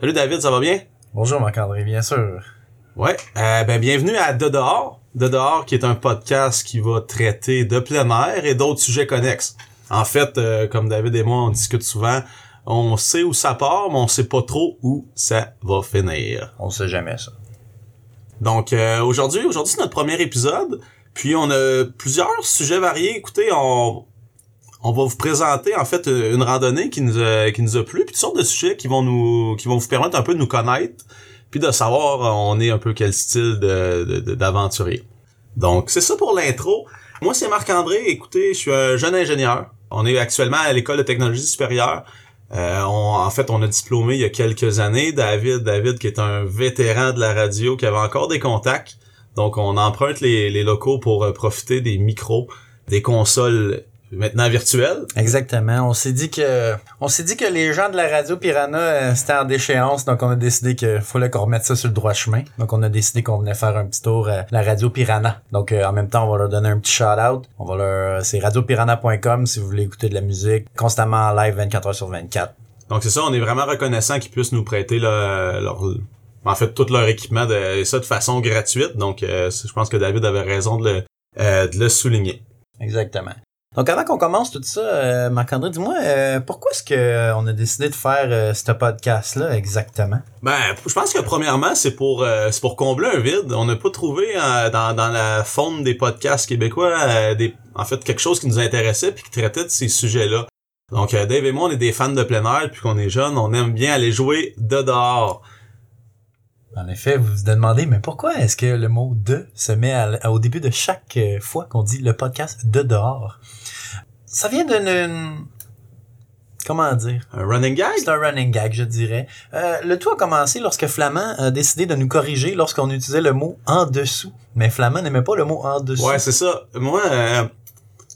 Salut David, ça va bien? Bonjour Marc-André, bien sûr. Ouais, euh, ben bienvenue à De dehors. De dehors qui est un podcast qui va traiter de plein air et d'autres sujets connexes. En fait, euh, comme David et moi on discute souvent, on sait où ça part, mais on sait pas trop où ça va finir. On sait jamais ça. Donc euh, aujourd'hui, aujourd'hui c'est notre premier épisode, puis on a plusieurs sujets variés. Écoutez, on on va vous présenter en fait une randonnée qui nous a, qui nous a plu, puis toutes sortes de sujets qui vont nous qui vont vous permettre un peu de nous connaître, puis de savoir on est un peu quel style de d'aventurier. Donc c'est ça pour l'intro. Moi c'est Marc-André, écoutez, je suis un jeune ingénieur. On est actuellement à l'école de technologie supérieure. Euh, en fait, on a diplômé il y a quelques années. David, David qui est un vétéran de la radio, qui avait encore des contacts. Donc, on emprunte les, les locaux pour euh, profiter des micros, des consoles maintenant virtuel. Exactement. On s'est dit que on s'est dit que les gens de la radio Piranha euh, c'était en déchéance, donc on a décidé qu'il fallait qu'on remette ça sur le droit chemin. Donc on a décidé qu'on venait faire un petit tour à la radio Piranha. Donc euh, en même temps, on va leur donner un petit shout out. On va leur c'est radiopiranha.com si vous voulez écouter de la musique constamment en live 24 heures sur 24. Donc c'est ça, on est vraiment reconnaissant qu'ils puissent nous prêter leur en fait tout leur équipement de et ça de façon gratuite. Donc euh, je pense que David avait raison de le de le souligner. Exactement. Donc avant qu'on commence tout ça, euh, Marc-André, dis-moi, euh, pourquoi est-ce qu'on euh, on a décidé de faire euh, ce podcast-là exactement? Ben, je pense que premièrement, c'est pour c'est pour combler un vide. On n'a pas trouvé dans, dans la faune des podcasts québécois des, en fait quelque chose qui nous intéressait puis qui traitait de ces sujets-là. Donc Dave et moi, on est des fans de plein air, puis qu'on est jeunes, on aime bien aller jouer de dehors. En effet, vous vous demandez, mais pourquoi est-ce que le mot de se met au début de chaque fois qu'on dit le podcast de dehors? Ça vient d'une... Comment dire? Un running gag? C'est un running gag, je dirais. Euh, le tout a commencé lorsque Flamand a décidé de nous corriger lorsqu'on utilisait le mot en dessous. Mais Flamand n'aimait pas le mot en dessous. Ouais, c'est ça. Moi, euh,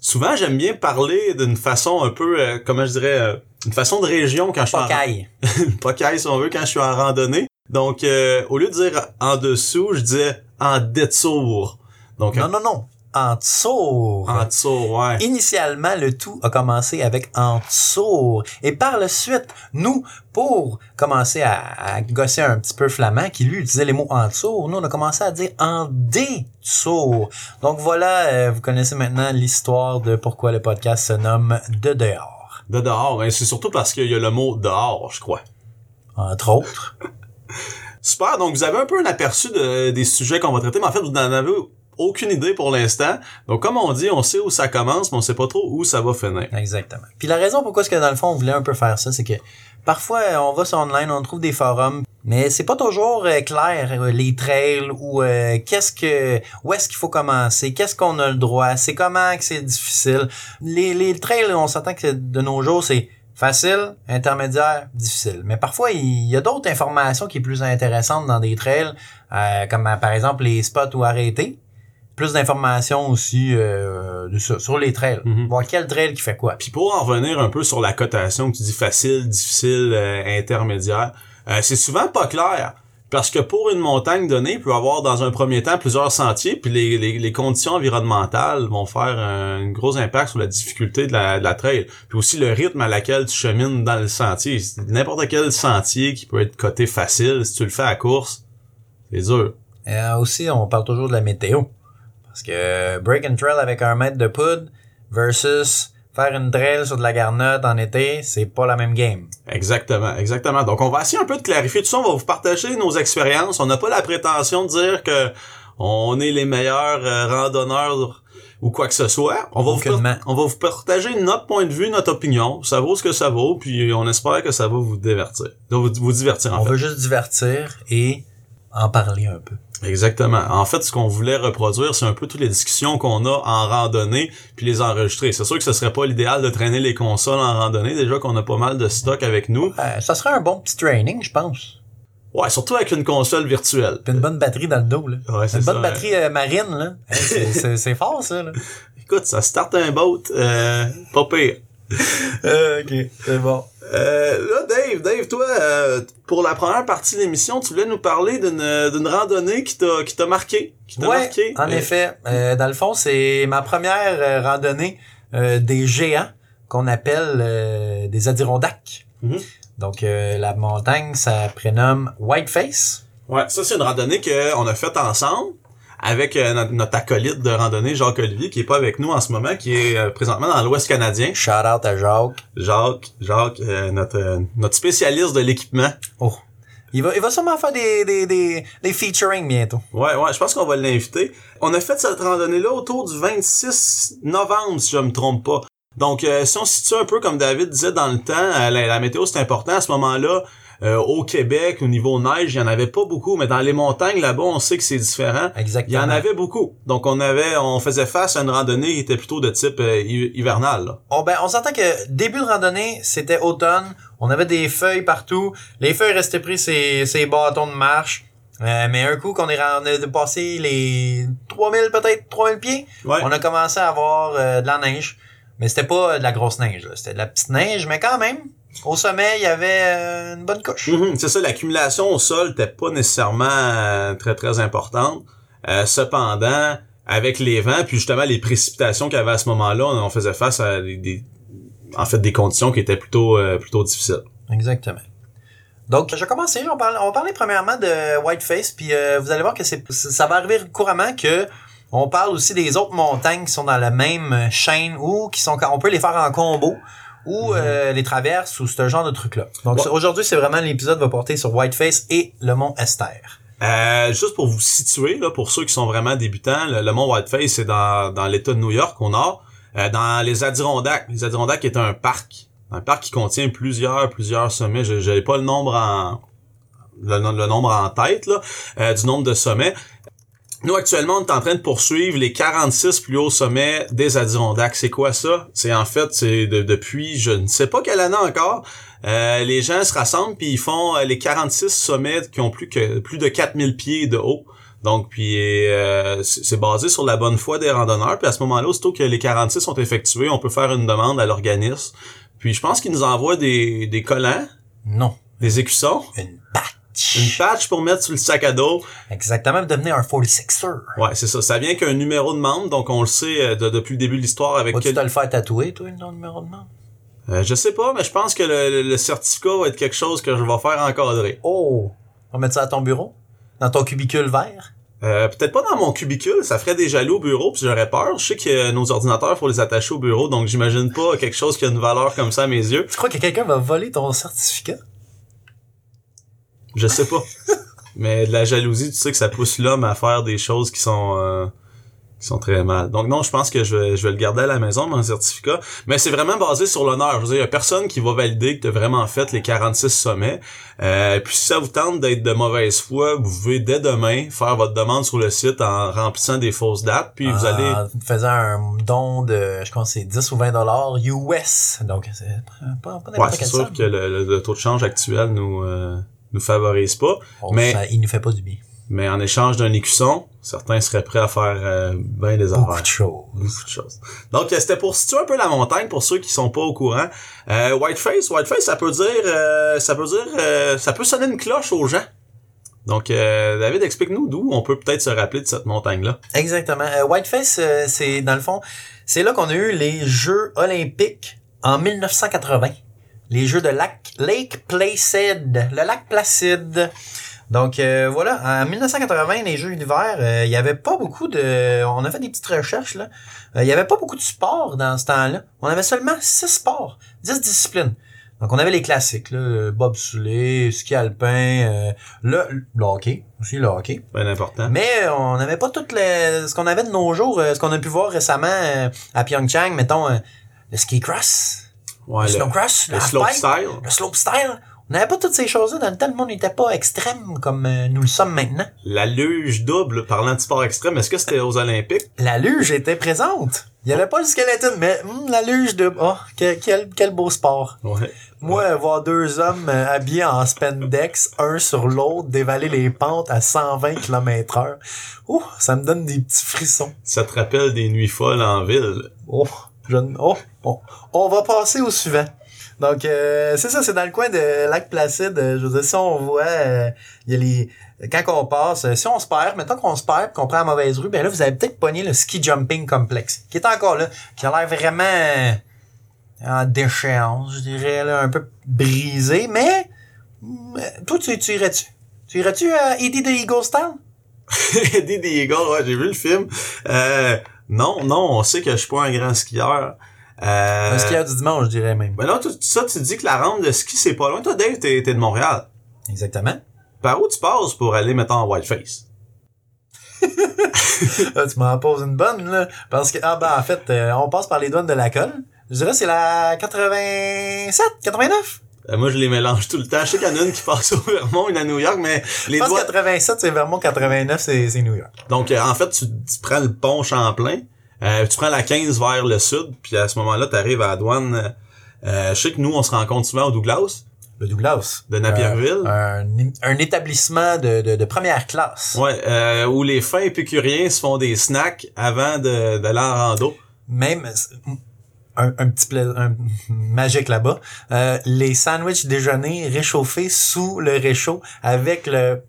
souvent, j'aime bien parler d'une façon un peu, euh, comment je dirais, euh, une façon de région quand je suis Pocaille. en... Pocaille, si on veut, quand je suis en randonnée. Donc, au lieu de dire en dessous, je disais en dessous. Donc, non, non, non en dessous. En dessous, ouais. Initialement, le tout a commencé avec en dessous. Et par la suite, nous, pour commencer à, gosser un petit peu flamand, qui lui utilisait les mots en dessous, nous, on a commencé à dire en dessous. Donc voilà, euh, vous connaissez maintenant l'histoire de pourquoi le podcast se nomme De dehors. De dehors, et c'est surtout parce qu'il y a le mot dehors, je crois. Entre autres. Super, donc vous avez un peu un aperçu de, des sujets qu'on va traiter, mais en fait, vous en avez aucune idée pour l'instant. Donc, comme on dit, on sait où ça commence, mais on sait pas trop où ça va finir. Exactement. Puis la raison pourquoi est-ce que dans le fond on voulait un peu faire ça, c'est que parfois on va sur online, on trouve des forums, mais c'est pas toujours euh, clair euh, les trails ou euh, qu'est-ce que où est-ce qu'il faut commencer, qu'est-ce qu'on a le droit, c'est comment que c'est difficile. Les les trails, on s'attend que de nos jours c'est Facile, intermédiaire, difficile. Mais parfois, il y a d'autres informations qui sont plus intéressantes dans des trails, comme par exemple les spots où arrêter plus d'informations aussi euh, de ça, sur les trails. Mhm. Voir quel trail qui fait quoi. Puis pour en revenir un peu sur la cotation que tu dis facile, difficile, euh, intermédiaire, euh, c'est souvent pas clair. Parce que pour une montagne donnée, il peut y avoir dans un premier temps plusieurs sentiers, puis les, les, conditions environnementales vont faire un, gros impact sur la difficulté de la, de la trail. Puis aussi le rythme à laquelle tu chemines dans le sentier. N'importe quel sentier qui peut être coté facile, si tu le fais à course, c'est dur. Et aussi, on parle toujours de la météo. Parce que break and trail avec un mètre de poudre versus faire une trail sur de la garnotte en été, c'est pas la même game. Exactement, exactement. Donc on va essayer un peu de clarifier tout ça, on va vous partager nos expériences. On n'a pas la prétention de dire que on est les meilleurs euh, randonneurs ou quoi que ce soit. On va, vous, on va vous partager notre point de vue, notre opinion. Ça vaut ce que ça vaut, puis on espère que ça va vous divertir. Vous, vous divertir en On veut juste divertir et en parler un peu. Exactement. En fait, ce qu'on voulait reproduire, c'est un peu toutes les discussions qu'on a en randonnée, puis les enregistrer. C'est sûr que ce serait pas l'idéal de traîner les consoles en randonnée, déjà qu'on a pas mal de stock avec nous. ça serait un bon petit training, je pense. Ouais, surtout avec une console virtuelle. Puis une bonne batterie dans le dos, là. Ouais, c'est Une bonne batterie euh, marine, là. c'est fort, ça, là. Écoute, ça starte un boat, euh, pas pire. Euh, ok, c'est bon. Euh, là, Dave, Dave, toi, euh, pour la première partie de l'émission, tu voulais nous parler d'une, d'une randonnée qui t'a, qui t'a marqué. Qui marqué. En effet. Euh, dans le fond, c'est ma première randonnée des géants qu'on appelle des Adirondacks. Mm-hmm. Donc, euh, la montagne, ça prénomme Whiteface. Ouais, ça c'est une randonnée qu'on a faite ensemble avec euh, notre, notre acolyte de randonnée, Jacques Olivier, qui est pas avec nous en ce moment, qui est euh, présentement dans l'Ouest canadien. Shout out à Jacques. Jacques, Jacques, euh, notre, euh, notre spécialiste de l'équipement. Oh. Il va, il va sûrement faire des, des, des, des featuring bientôt. Ouais, ouais, je pense qu'on va l'inviter. On a fait cette randonnée-là autour du 26 novembre, si je me trompe pas. Donc, euh, si on se situe un peu comme David disait dans le temps, euh, la, la météo c'est important à ce moment-là. Euh, au Québec, au niveau neige, il y en avait pas beaucoup, mais dans les montagnes là-bas, on sait que c'est différent. Il y Exactement. en avait beaucoup. Donc on avait, on faisait face à une randonnée qui était plutôt de type euh, hi- hivernal. là. On, ben, on s'entend que début de randonnée, c'était automne. On avait des feuilles partout. Les feuilles restaient pris ces, ces bâtons de marche. Euh, mais un coup qu'on est, on a passé les 3000 peut-être 3000 pieds, Ouais. on a commencé à avoir euh, de la neige. Mais c'était pas de la grosse neige, c'était de la petite neige, mais quand même, au sommet, il y avait euh, une bonne couche. Mhm, c'est ça, l'accumulation au sol n'était pas nécessairement euh, très très importante. Euh, cependant, avec les vents, puis justement les précipitations qu'il y avait à ce moment-là, on, on faisait face à des, des- en fait des conditions qui étaient plutôt euh, plutôt difficiles. Exactement. Donc, je vais commencer. On, parle, on va parler premièrement de Whiteface, puis euh, vous allez voir que c'est, ça va arriver couramment que on parle aussi des autres montagnes qui sont dans la même chaîne ou qui sont, on peut les faire en combo ou euh, les traverses ou ce genre de trucs-là. Donc, aujourd'hui, c'est vraiment l'épisode va porter sur Whiteface et le mont Esther. Euh, juste pour vous situer, là, pour ceux qui sont vraiment débutants, le, le mont Whiteface, c'est dans, dans l'État de New York, au nord, euh, dans les Adirondacks. Les Adirondacks est un parc, un parc qui contient plusieurs, plusieurs sommets. Je n'avais pas le nombre en le, le nombre en tête là, euh, du nombre de sommets. Nous, actuellement, on est en train de poursuivre les 46 plus hauts sommets des Adirondacks. C'est quoi ça? C'est en fait, c'est de- depuis, je ne sais pas quelle année encore, euh, les gens se rassemblent puis ils font euh, les 46 sommets qui ont plus que plus de 4000 pieds de haut. Donc, puis euh, c'est basé sur la bonne foi des randonneurs. Puis à ce moment-là, aussitôt que les 46 sont effectués, on peut faire une demande à l'organisme. Puis je pense qu'ils nous envoient des, des collants, Non, des écussons, une. Une patch pour mettre sur le sac à dos. Exactement, devenir un 46er. Ouais, c'est ça. Ça vient qu'un numéro de membre, donc on le sait euh, de- depuis le début de l'histoire avec Vas-tu quel... te le faire tatouer, toi, ton numéro de membre? Euh, je sais pas, mais je pense que le, le- le certificat va être quelque chose que je vais faire encadrer. Oh! On va mettre ça à ton bureau? Dans ton cubicule vert? Euh, peut-être pas dans mon cubicule, ça ferait des jaloux au bureau, puis j'aurais peur. Je sais que euh, nos ordinateurs, faut les attacher au bureau, donc j'imagine pas quelque chose qui a une valeur comme ça à mes yeux. Tu crois que quelqu'un va voler ton certificat? Je sais pas. mais de la jalousie, tu sais que ça pousse l'homme à faire des choses qui sont euh, qui sont très mal. Donc non, je pense que je vais, je vais le garder à la maison, mon certificat. Mais c'est vraiment basé sur l'honneur. Je veux dire, il y a personne qui va valider que tu as vraiment fait les 46 sommets. Euh, puis si ça vous tente d'être de mauvaise foi, vous pouvez dès demain faire votre demande sur le site en remplissant des fausses dates. Puis vous allez... En faisant un don de, je pense c'est 10 ou 20 dollars US. Donc, c'est pas, pas Ouais, c'est sûr que le, le- le taux de change actuel nous euh, nous favorise pas. Mais- ça- il nous fait pas du bien. Mais en échange d'un écusson, certains seraient prêts à faire euh, bien des Beaucoup affaires. de choses. Beaucoup de choses. Donc, euh, c'était pour situer un peu la montagne pour ceux qui sont pas au courant. Euh, Whiteface, Whiteface, ça peut dire, euh, ça peut dire, euh, ça peut sonner une cloche aux gens. Donc, euh, David, explique-nous d'où on peut peut-être se rappeler de cette montagne-là. Exactement. Euh, Whiteface, euh, c'est, dans le fond, c'est là qu'on a eu les Jeux olympiques en 1980. Les Jeux de lac, Lake Placid. Le lac Placide. Donc euh, voilà, en 1980, les Jeux d'hiver, euh, il y avait pas beaucoup de... On a fait des petites recherches, là. Euh, il y avait pas beaucoup de sports dans ce temps-là. On avait seulement six sports, 10 disciplines. Donc on avait les classiques, là, bobsleigh, ski alpin, euh, le, le hockey, aussi le hockey. Bien important. Mais euh, on n'avait pas tout le, ce qu'on avait de nos jours, euh, ce qu'on a pu voir récemment euh, à Pyeongchang, mettons euh, le ski cross, Ouais, le le, snow cross, le le, slope halfpipe, style. le slope style. On n'avait pas toutes ces choses-là dans le temps, le monde n'était pas extrême comme euh, nous le sommes maintenant. La luge double, parlant de sport extrême, est-ce que c'était aux Olympiques? La luge était présente. Il n'y avait pas le skeleton, mais hum, la luge de... Oh, quel, quel, quel beau sport. Ouais. Moi, voir deux hommes euh, habillés en spandex, un sur l'autre, dévaler les pentes à 120 km heure. Ouh, ça me donne des petits frissons. Ça te rappelle des nuits folles en ville. Oh, je... oh, oh. On va passer au suivant. Donc, euh, c'est ça, c'est dans le coin de Lac Placide. Euh, Je veux dire, si on voit, euh, il y a les... Quand on passe, euh, si on se perd, mettons qu'on se perd qu'on prend la mauvaise rue, ben là, vous avez peut-être pogné le ski jumping complexe, qui est encore là, qui a l'air vraiment... en déchéance, je dirais, là, un peu brisé, mais mm, toi, tu, tu irais-tu? Tu irais-tu à Eddie the Eagle Style? Eddie the Eagle, ouais, j'ai vu le film. Euh, non, non, on sait que je suis pas un grand skieur. Euh, Un skieur du dimanche, je dirais même. Ben là, tout ça, tu dis que la rampe de ski, c'est pas loin. Toi, Dave, t'es, t'es de Montréal. Exactement. Par où tu passes pour aller, mettons, en Whiteface? Ah, tu m'en poses une bonne, là. Parce que, ah ben, en fait, euh, on passe par les douanes de la colle. Je dirais c'est la 87, 89. Euh, moi, je les mélange tout le temps. Je sais qu'il y en a une qui passe au Vermont, une à New York, mais les Je pense doigts... 87, c'est Vermont, 89, c'est New York. Donc, euh, en fait, tu, tu prends le pont Champlain, euh, tu prends la 15 vers le sud, puis à ce moment-là, tu arrives à la douane. euh, je sais que nous, on se rencontre souvent au Douglas, Le Douglas. de Napierville. Euh, un, un établissement de, de, de première classe. Ouais, euh, où les fins épicuriens se font des snacks avant de d'aller en rando. Même un, un petit plaisir un, magique là-bas. Euh, les sandwichs déjeuner réchauffés sous le réchaud avec le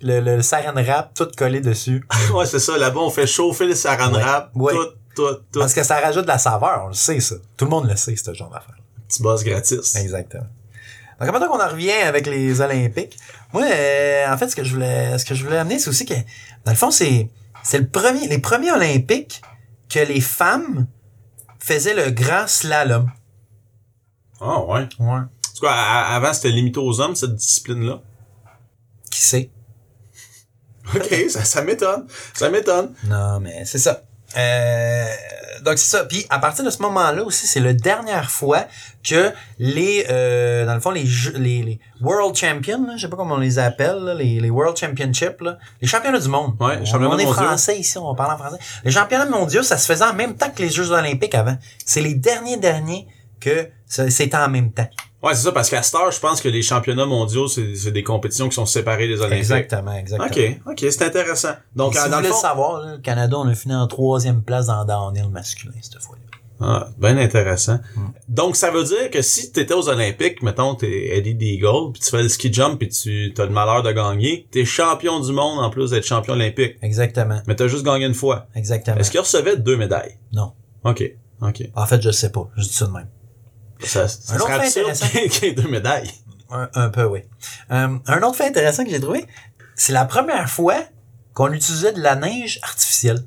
le, le saran wrap tout collé dessus. ouais, c'est ça. Là-bas, on fait chauffer le saran Ouais. wrap, Ouais. tout, tout, tout. Parce que ça rajoute de la saveur, on le sait ça. Tout le monde le sait, ce genre d'affaire. Petit boss gratis. Exactement. Donc maintenant qu'on en revient avec les Olympiques, moi euh, en fait ce que je voulais ce que je voulais amener c'est aussi que dans le fond c'est c'est le premier les premiers Olympiques que les femmes faisaient le grand slalom. Ah ouais. Ouais. En tout cas, avant, c'était limité aux hommes, cette discipline-là. Qui sait? OK, ça, ça m'étonne. Ça m'étonne. Non, mais c'est ça. Euh, donc c'est ça. Puis à partir de ce moment-là aussi, c'est la dernière fois que les, euh, dans le fond, les, les, les World Champions, là, je sais pas comment on les appelle, là, les, les World Championships, là, les championnats du monde. Ouais, les on, championnats on est mondiaux. français ici, on parle en français. Les championnats mondiaux, ça se faisait en même temps que les Jeux olympiques avant. C'est les derniers derniers que c'était en même temps. Ouais, c'est ça, parce qu'à heure, je pense que les championnats mondiaux, c'est des compétitions qui sont séparées des Olympiques. Exactement, exactement. OK, OK, c'est intéressant. Donc, si dans vous le fond... savoir, là, le Canada, on a fini en troisième place dans le downhill masculin cette fois-là. Ah, ben intéressant. Mm. Donc, ça veut dire que si t'étais aux Olympiques, mettons, t'es Eddie Deagle, puis tu fais le ski jump, puis tu as le malheur de gagner, t'es champion du monde en plus d'être champion olympique. Exactement, Mais t'as juste gagné une fois. exactement. Est-ce qu'il recevait deux médailles? Non. OK, OK. En fait, je sais pas. Je dis ça de même. Ça, ça Un serait autre fait absurde intéressant. qu'il y ait- qu'il y ait deux médailles. Un, un peu, oui. Euh, un autre fait intéressant que j'ai trouvé, c'est la première fois qu'on utilisait de la neige artificielle.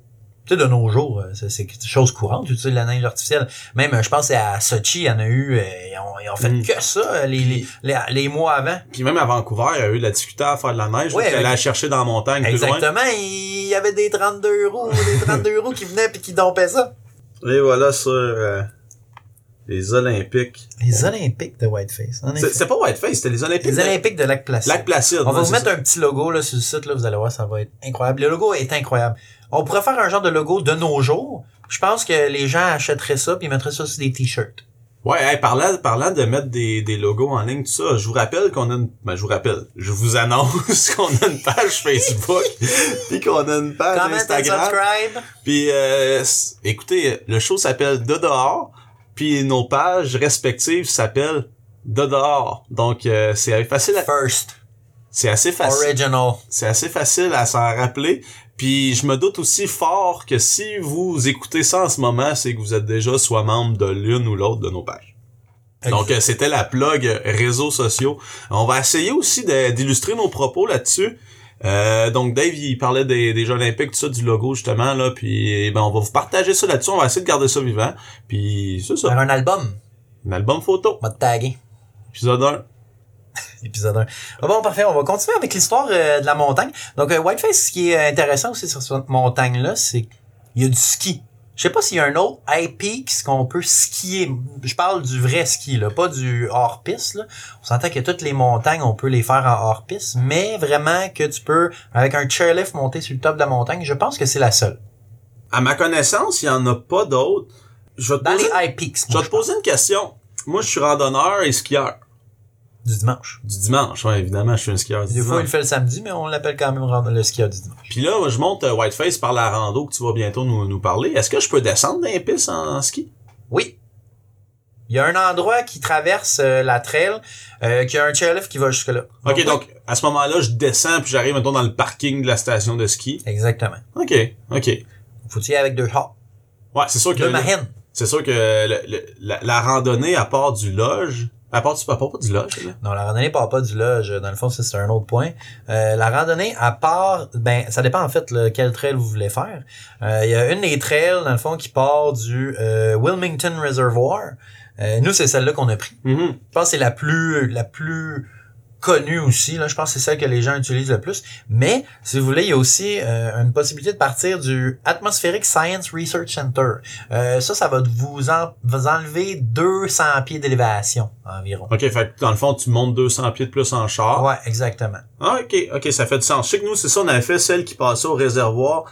Tu sais, de nos jours, euh, c'est quelque chose courante d'utiliser de la neige artificielle. Même, euh, je pense, à Sochi, il y en a eu, ils, ont, ils ont fait Mm. que ça les, les, les, les mois avant. Puis même à Vancouver, il y a eu de la difficulté à faire de la neige. Ouais, allait avec- la chercher dans la montagne plus loin. Exactement, il y avait des 32 roues, des 32 roues qui venaient puis qui dompaient ça. Et voilà sur euh, les Olympiques. Les Olympiques de Whiteface, C'est pas Whiteface, c'était les Olympiques Les de Olympiques de Lac Placide. Lac Placide. On va vous mettre ça. un petit logo là sur le site, là, vous allez voir, ça va être incroyable. Le logo est incroyable. On pourrait faire un genre de logo de nos jours. Je pense que les gens achèteraient ça puis ils mettraient ça sur des t-shirts. Ouais, hey, parlant, parlant de mettre des, des logos en ligne, tout ça, je vous rappelle qu'on a une, ben, je vous rappelle, je vous annonce qu'on a une page Facebook, puis qu'on a une page Comment Instagram. Puis, euh, écoutez, le show s'appelle De dehors, puis nos pages respectives s'appellent De dehors. Donc, euh, c'est facile, à- First. c'est assez facile. Original. C'est assez facile à s'en rappeler. Puis je me doute aussi fort que si vous écoutez ça en ce moment, c'est que vous êtes déjà soit membre de l'une ou l'autre de nos pages. Donc euh, c'était la plug euh, réseaux sociaux. On va essayer aussi d'illustrer nos propos là-dessus. Euh, donc Dave il parlait des, des Jeux Olympiques, tout ça, du logo justement là, puis ben on va vous partager ça là-dessus. On va essayer de garder ça vivant. Puis c'est ça, Faire un album. un album photo, On va te taguer. épisode 1. Épisode 1. Ah bon, parfait. On va continuer avec l'histoire euh, de la montagne. Donc, euh, Whiteface, ce qui est intéressant aussi sur cette montagne-là, c'est qu'il y a du ski. Je sais pas s'il y a un autre high peak, ce qu'on peut skier. Je parle du vrai ski, là, pas du hors-piste. Là. On s'entend que toutes les montagnes, on peut les faire en hors-piste, mais vraiment que tu peux, avec un chairlift, monter sur le top de la montagne, je pense que c'est la seule. À ma connaissance, il y en a pas d'autres. Je vais te Dans poser, les high peaks, je vais te poser une question. Moi, je suis randonneur et skieur. Du dimanche. Du dimanche, ouais, évidemment, je suis un skieur du Des fois, il le dimanche. fait le samedi, mais on l'appelle quand même le skieur du dimanche. Puis là, moi, je monte euh, Whiteface par la rando que tu vas bientôt nous, nous parler. Est-ce que je peux descendre dans les pistes en, en ski? Oui. Il y a un endroit qui traverse euh, la trail, euh, qui a un chairlift qui va jusque-là. Ok, donc, à ce moment-là, je descends puis j'arrive, mettons, dans le parking de la station de ski. Exactement. Ok, ok. Faut-il y aller avec deux chars? Ouais, c'est sûr que... Deux mahines. c'est sûr que le- le- la, la randonnée à part du loge, à part du, à part pas du loge, là? Non, la randonnée part pas du lodge. Dans le fond, ça, c'est un autre point. Euh, la randonnée, à part, ben, ça dépend en fait là, quel trail vous voulez faire. Euh, Il y a une des trails, dans le fond, qui part du euh, Wilmington Reservoir. Euh, nous, c'est celle-là qu'on a pris. Mhm. Je pense que c'est la plus, la plus connue aussi. Là, je pense que c'est celle que les gens utilisent le plus. Mais, si vous voulez, il y a aussi euh, une possibilité de partir du Atmospheric Science Research Center. Euh, ça, ça va vous, en- vous enlever 200 pieds d'élévation environ. OK, fait que dans le fond, tu montes 200 pieds de plus en char. Ouais, exactement. Ah, OK, OK, ça fait du sens. Je sais que nous, c'est ça, on avait fait celle qui passait au réservoir.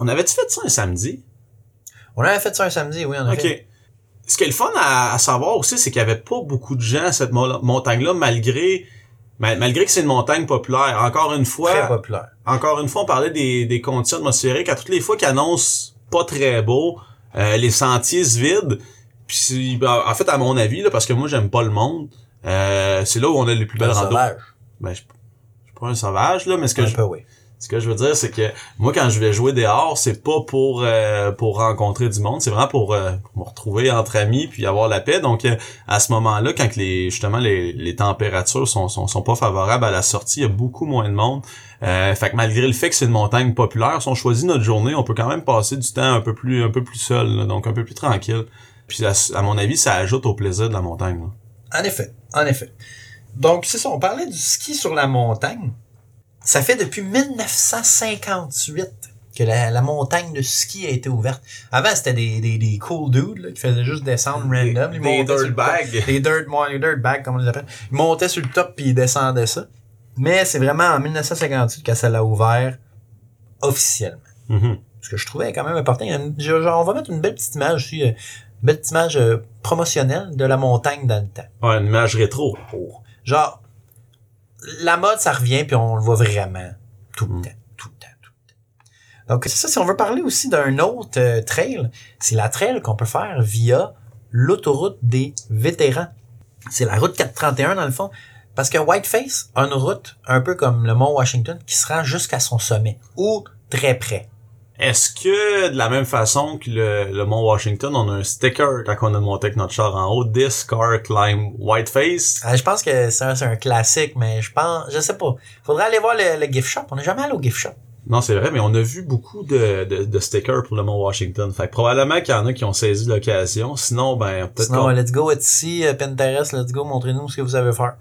On avait-tu fait ça un samedi? On avait fait ça un samedi, oui, on a OK. fait. Ce qui est le fun à, à savoir aussi, c'est qu'il y avait pas beaucoup de gens à cette mo- montagne-là, malgré mal- malgré que c'est une montagne populaire. Encore une fois, Très populaire. encore une fois, on parlait des, des conditions atmosphériques. À toutes les fois qu'ils annoncent pas très beau, euh, les sentiers se vident. Puis ben, en fait, à mon avis, là, parce que moi j'aime pas le monde, euh, c'est là où on a les plus belles randos. Ben, je, je suis pas un sauvage là, mais ce que Un je, peu, oui. Ce que je veux dire, c'est que moi, quand je vais jouer dehors, c'est pas pour euh, pour rencontrer du monde, c'est vraiment pour, euh, me retrouver entre amis puis avoir la paix. Donc, euh, à ce moment-là, quand les justement les, les températures sont, sont sont pas favorables à la sortie, il y a beaucoup moins de monde. Euh, fait que malgré le fait que c'est une montagne populaire, si on choisit notre journée, on peut quand même passer du temps un peu plus un peu plus seul, donc un peu plus tranquille. Puis à, mon avis, ça ajoute au plaisir de la montagne. En effet, en effet. Donc, c'est ça, on parlait du ski sur la montagne. Ça fait depuis 1958 que la, la montagne de ski a été ouverte. Avant, c'était des, des, des cool dudes là, qui faisaient juste descendre random. Ils des dirtbags. Des dirt, les dirt bags, comme on les appelle. Ils montaient sur le top puis ils descendaient ça. Mais c'est vraiment en 1958 que ça l'a ouvert officiellement. Mhm. Ce que je trouvais quand même important. Genre, on va mettre une belle petite image aussi, euh, une belle petite image euh, promotionnelle de la montagne dans le temps. Ouais, une image rétro. Pour- Genre, la mode, ça revient, puis on le voit vraiment tout le Mm. temps, tout le temps, tout le temps. Donc, c'est ça, si on veut parler aussi d'un autre euh, trail, c'est la trail qu'on peut faire via l'autoroute des vétérans. C'est la route 431, dans le fond. Parce que Whiteface a une route, un peu comme le mont Washington, qui se rend jusqu'à son sommet, ou très près. Est-ce que de la même façon que le, le Mont Washington, on a un sticker quand on a monté avec notre char en haut, This car climb Whiteface? Euh, je pense que c'est un, c'est un classique, mais je pense, je sais pas. Faudrait aller voir le, le gift shop. On n'est jamais allé au gift shop. Non, c'est vrai, mais on a vu beaucoup de, de, de stickers pour le Mont Washington. Fait que probablement qu'il y en a qui ont saisi l'occasion. Sinon, ben, peut-être Sinon, let's go ici, euh, Pinterest, let's go, montrez-nous ce que vous savez faire.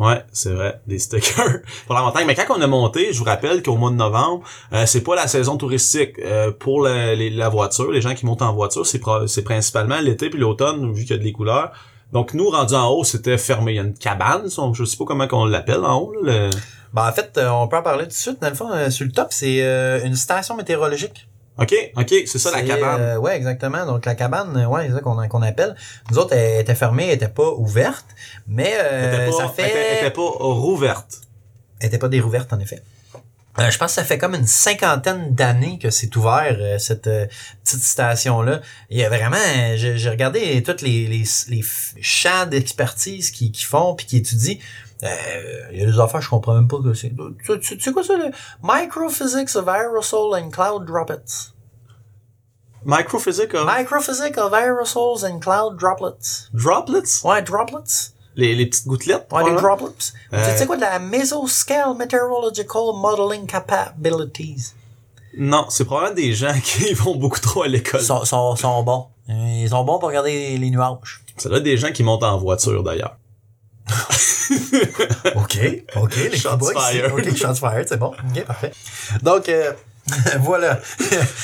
Ouais, c'est vrai, des stickers pour la montagne. Mais quand on a monté, je vous rappelle qu'au mois de novembre, euh, c'est pas la saison touristique euh, pour la, les- la voiture. Les gens qui montent en voiture, c'est c'est principalement l'été puis l'automne, vu qu'il y a des couleurs. Donc nous, rendus en haut, c'était fermé. Il y a une cabane, je sais pas comment qu'on l'appelle en haut. Là, Ben, en fait, euh, on peut en parler tout de suite. Dans le fond, euh, sur le top, c'est euh, une station météorologique. OK, OK, c'est ça la cabane. euh, ouais, exactement. Donc, la cabane, euh, ouais, c'est ça qu'on qu'on appelle. Nous autres, elle était fermée, elle était pas ouverte, mais euh, Elle était pas, ça fait... elle était- elle était pas rouverte. Elle était pas dérouverte, en effet. Euh, je pense que ça fait comme une cinquantaine d'années que c'est ouvert, euh, cette euh, petite station-là. Il y a vraiment... J'ai regardé tous les, les, les champs d'expertise qu'ils qu'ils font puis qui étudient. Euh, il y a des affaires, je comprends même pas que c'est. Tu, tu, tu sais quoi ça, le Microphysics of Aerosol and Cloud Droplets. Microphysics of? Microphysics of Aerosols and Cloud Droplets. droplets? Ouais, droplets. Les, les petites gouttelettes? Ouais, probablement? droplets. Euh, Tu sais quoi de la Mesoscale Meteorological Modeling Capabilities? Non, c'est probablement des gens qui vont beaucoup trop à l'école. Ils sont, sont, sont bons. Euh, Ils sont bons pour regarder les nuages. Doit être des gens qui montent en voiture d'ailleurs. OK, OK, les Shots boys. fired. OK, shots fired, c'est bon. OK, parfait. Donc, euh, voilà.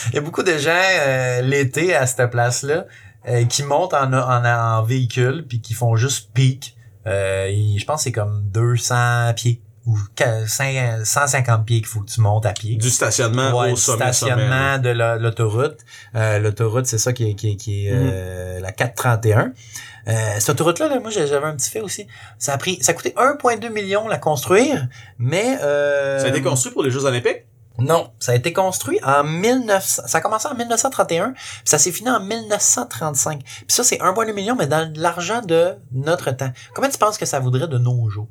Il y a beaucoup de gens euh, l'été à cette place-là euh, qui montent en, en, en véhicule puis qui font juste pic. Et je pense que c'est comme 200 pieds ou qu- 5 150 pieds qu'il faut que tu montes à pied. Du stationnement Ouais, au du sommet. stationnement sommet, là. de la- l'autoroute. L'autoroute, c'est ça qui est, qui est, qui est euh, la 431. Euh, cette autoroute-là, là, moi, j'avais un petit fait aussi. Ça a pris, ça a coûté 1,2 million la construire, mais... Euh, Ça a été construit pour les Jeux Olympiques? Non, ça a été construit en 1900. Ça a commencé en 1931, puis ça s'est fini en 1935. Puis ça, c'est 1,2 million, mais dans l'argent de notre temps. Combien tu penses que ça voudrait de nos jours?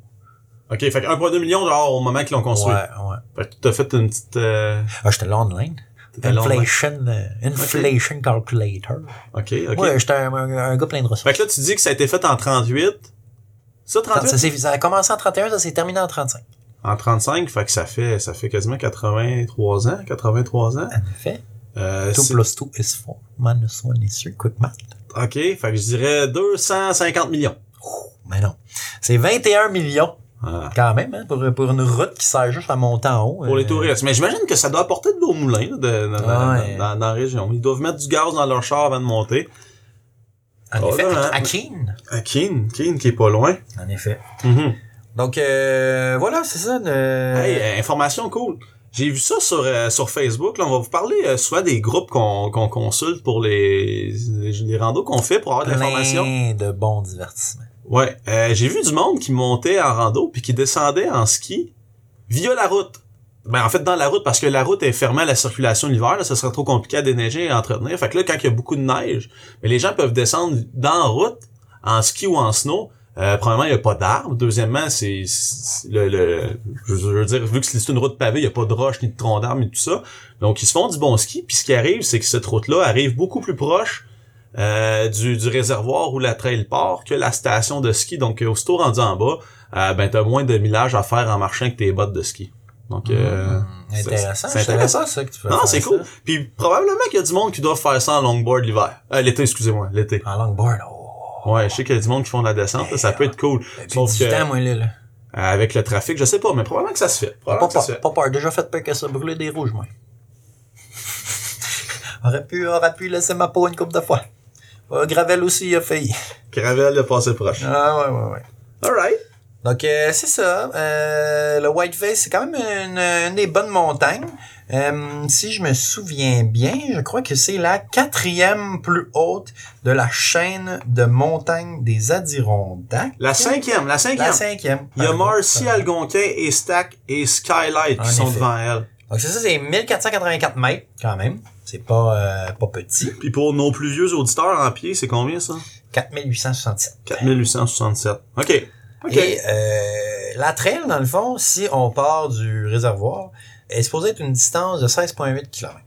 OK, fait que 1,2 million au moment qu'ils l'ont construit. Ouais, ouais. Fait que t'as fait une petite... euh, Ah, j'étais là online. Inflation, euh, inflation calculator. OK, OK. Ouais, j'étais un, un- un gars plein de ressources. Fait que là, tu dis que ça a été fait en 38. Ça, 38? Ça, a commencé en 31, ça s'est terminé en 35. En 35, fait que ça fait, ça fait quasiment 83 ans, 83 ans. En effet. Euh, 2 c'est- plus 2 is 4. Minus 1 is 3. Quick math. OK, fait que je dirais 250 millions. Mais non. C'est 21 millions, Ah. quand même, hein, pour, pour une route qui sert juste à monter en haut. Pour les Euh, touristes. Mais j'imagine que ça doit apporter de l'eau au moulin là, de- dans, dans- Ouais. dans- dans la région. Ils doivent mettre du gaz dans leur char avant de monter. En Oh, effet, là, à hein. Keene. À Keene, Keene qui est pas loin. En effet. Mhm. Donc, euh, voilà, c'est ça. de- Hey, euh, information cool. J'ai vu ça sur, euh, sur Facebook. Là, on va vous parler euh, soit des groupes qu'on qu'on consulte pour les, les, les randos qu'on fait pour avoir de l'information. plein de bons divertissements. Ouais, euh, j'ai vu du monde qui montait en rando puis qui descendait en ski via la route. Ben en fait dans la route parce que la route est fermée à la circulation l'hiver, là, ça serait trop compliqué à déneiger et à entretenir. Fait que là quand il y a beaucoup de neige, les gens peuvent descendre dans la route en ski ou en snow. Euh, premièrement, il n'y a pas d'arbres. Deuxièmement, c'est le, le je veux dire vu que c'est une route pavée, il n'y a pas de roches ni de troncs d'arbres ni tout ça. Donc ils se font du bon ski. Puis ce qui arrive, c'est que cette route-là arrive beaucoup plus proche euh, du, du réservoir où la trail part que la station de ski. Donc, euh, aussitôt rendu en bas, euh, ben, t'as moins de millage à faire en marchant avec tes bottes de ski. Donc, euh, Hum, c'est- intéressant. c'est intéressant. ça que tu peux non, c'est cool. Puis, probablement qu'il y a du monde qui doit faire ça en longboard l'hiver. Euh, l'été, excusez-moi, l'été. En longboard, oh. Ouais, je sais qu'il y a du monde qui font de la descente, là, ça peut être cool. Depuis Sauf 18 que, ans, moi, là. là. avec le trafic, je sais pas, mais probablement que ça se fait. Pas Probablement que ça se peur, fait. pas peur. Déjà fait peur que ça brûler des rouges, moi. aurait pu, aurait pu laisser ma peau une coupe de fois. Euh, Gravel aussi, il a failli. Gravel de passé proche. Ah, ouais, ouais, ouais. Alright. Donc, euh, c'est ça. Euh, le Whiteface, c'est quand même une, une des bonnes montagnes. Euh, si je me souviens bien, je crois que c'est la quatrième plus haute de la chaîne de montagnes des Adirondacks. La cinquième, la cinquième. La cinquième. Il y a. Marcy, Algonquin, et Stack et Skylight qui En sont effet. devant elle. Donc, c'est ça, c'est 1484 mètres, quand même. C'est pas, euh, pas petit. Puis pour nos plus vieux auditeurs en pied, c'est combien ça? 4867. 4867. OK. OK. Et euh, la trail, dans le fond, si on part du réservoir, est supposée être une distance de 16,8 km.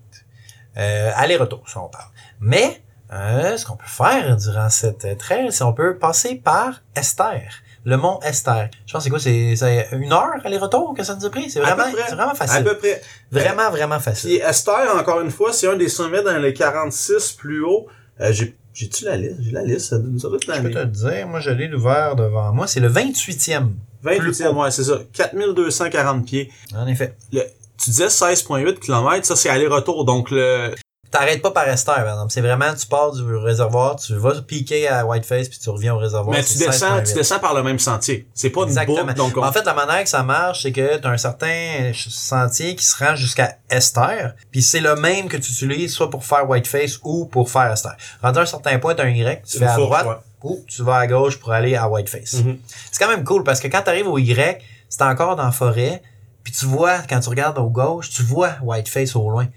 Euh, aller-retour, si on parle. Mais, euh, ce qu'on peut faire durant cette trail, c'est on peut passer par Esther. Le mont Esther. Je pense que c'est quoi? C'est, une heure aller-retour que ça nous a pris? C'est À vraiment, c'est vraiment À facile. peu près. Vraiment, vraiment Puis facile. Esther, encore une fois, c'est un des sommets dans les 46 plus hauts. Euh, j'ai, j'ai-tu la liste? J'ai la liste, ça, doit être Je la peux te le dire, moi je l'ai ouvert devant moi. C'est le 28e. 28 ouais, c'est ça. 4240 pieds. En effet. Le, tu disais 16,8 km, ça c'est aller-retour. Donc le, T'arrêtes pas par Esther, par exemple. C'est vraiment, tu pars du réservoir, tu vas piquer à Whiteface, puis tu reviens au réservoir. mais tu descends, 16,8. tu descends par le même sentier. C'est pas une Exactement. boucle, donc on- En fait, la manière que ça marche, c'est que tu as un certain sentier qui se rend jusqu'à Esther, puis c'est le même que tu utilises soit pour faire Whiteface ou pour faire Esther. Rendu à un certain point, tu as un Y, tu Une fais à droite ou tu vas à gauche pour aller à Whiteface. Mhm. C'est quand même cool parce que quand tu arrives au Y, c'est encore dans la forêt, puis tu vois, quand tu regardes au gauche, tu vois Whiteface au loin.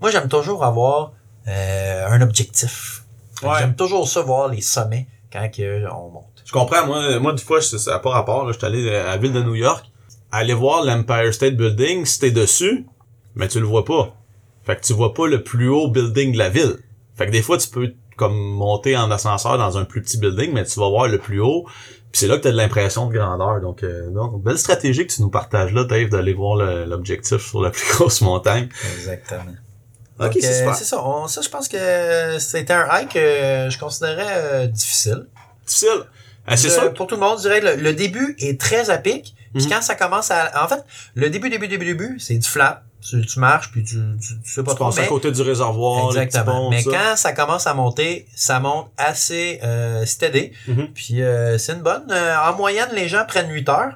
Moi, j'aime toujours avoir euh, un objectif. Ouais. J'aime toujours ça voir les sommets quand que on monte. Je comprends, moi, moi, du fois, je- ça n'a pas rapport, là, j'étais allé à la ville de New York, aller voir l'Empire State Building, si t'es dessus, mais tu le vois pas. Fait que tu vois pas le plus haut building de la ville. Fait que des fois, tu peux, comme, monter en ascenseur dans un plus petit building, mais tu vas voir le plus haut, puis c'est là que t'as de l'impression de grandeur. Donc, euh, non, belle stratégie que tu nous partages là, Dave, d'aller voir l'objectif sur la plus grosse montagne. Exactement. Ok, Donc, c'est euh, c'est ça. On- ça, je pense que c'était un hike que je considérais euh, difficile. Difficile. Ah, c'est sûr. Pour tout le monde, je dirais que le, le début est très à pic. Puis Mhm. quand ça commence à... En fait, le début, début, début, début, c'est du flat. Tu, tu marches, puis tu, tu, tu sais pas Tu trop. passes à côté du réservoir, Exactement. ponts, Mais ça. quand ça commence à monter, ça monte assez euh, steady. Mhm. Puis euh, c'est une bonne. euh, en moyenne, les gens prennent 8 heures.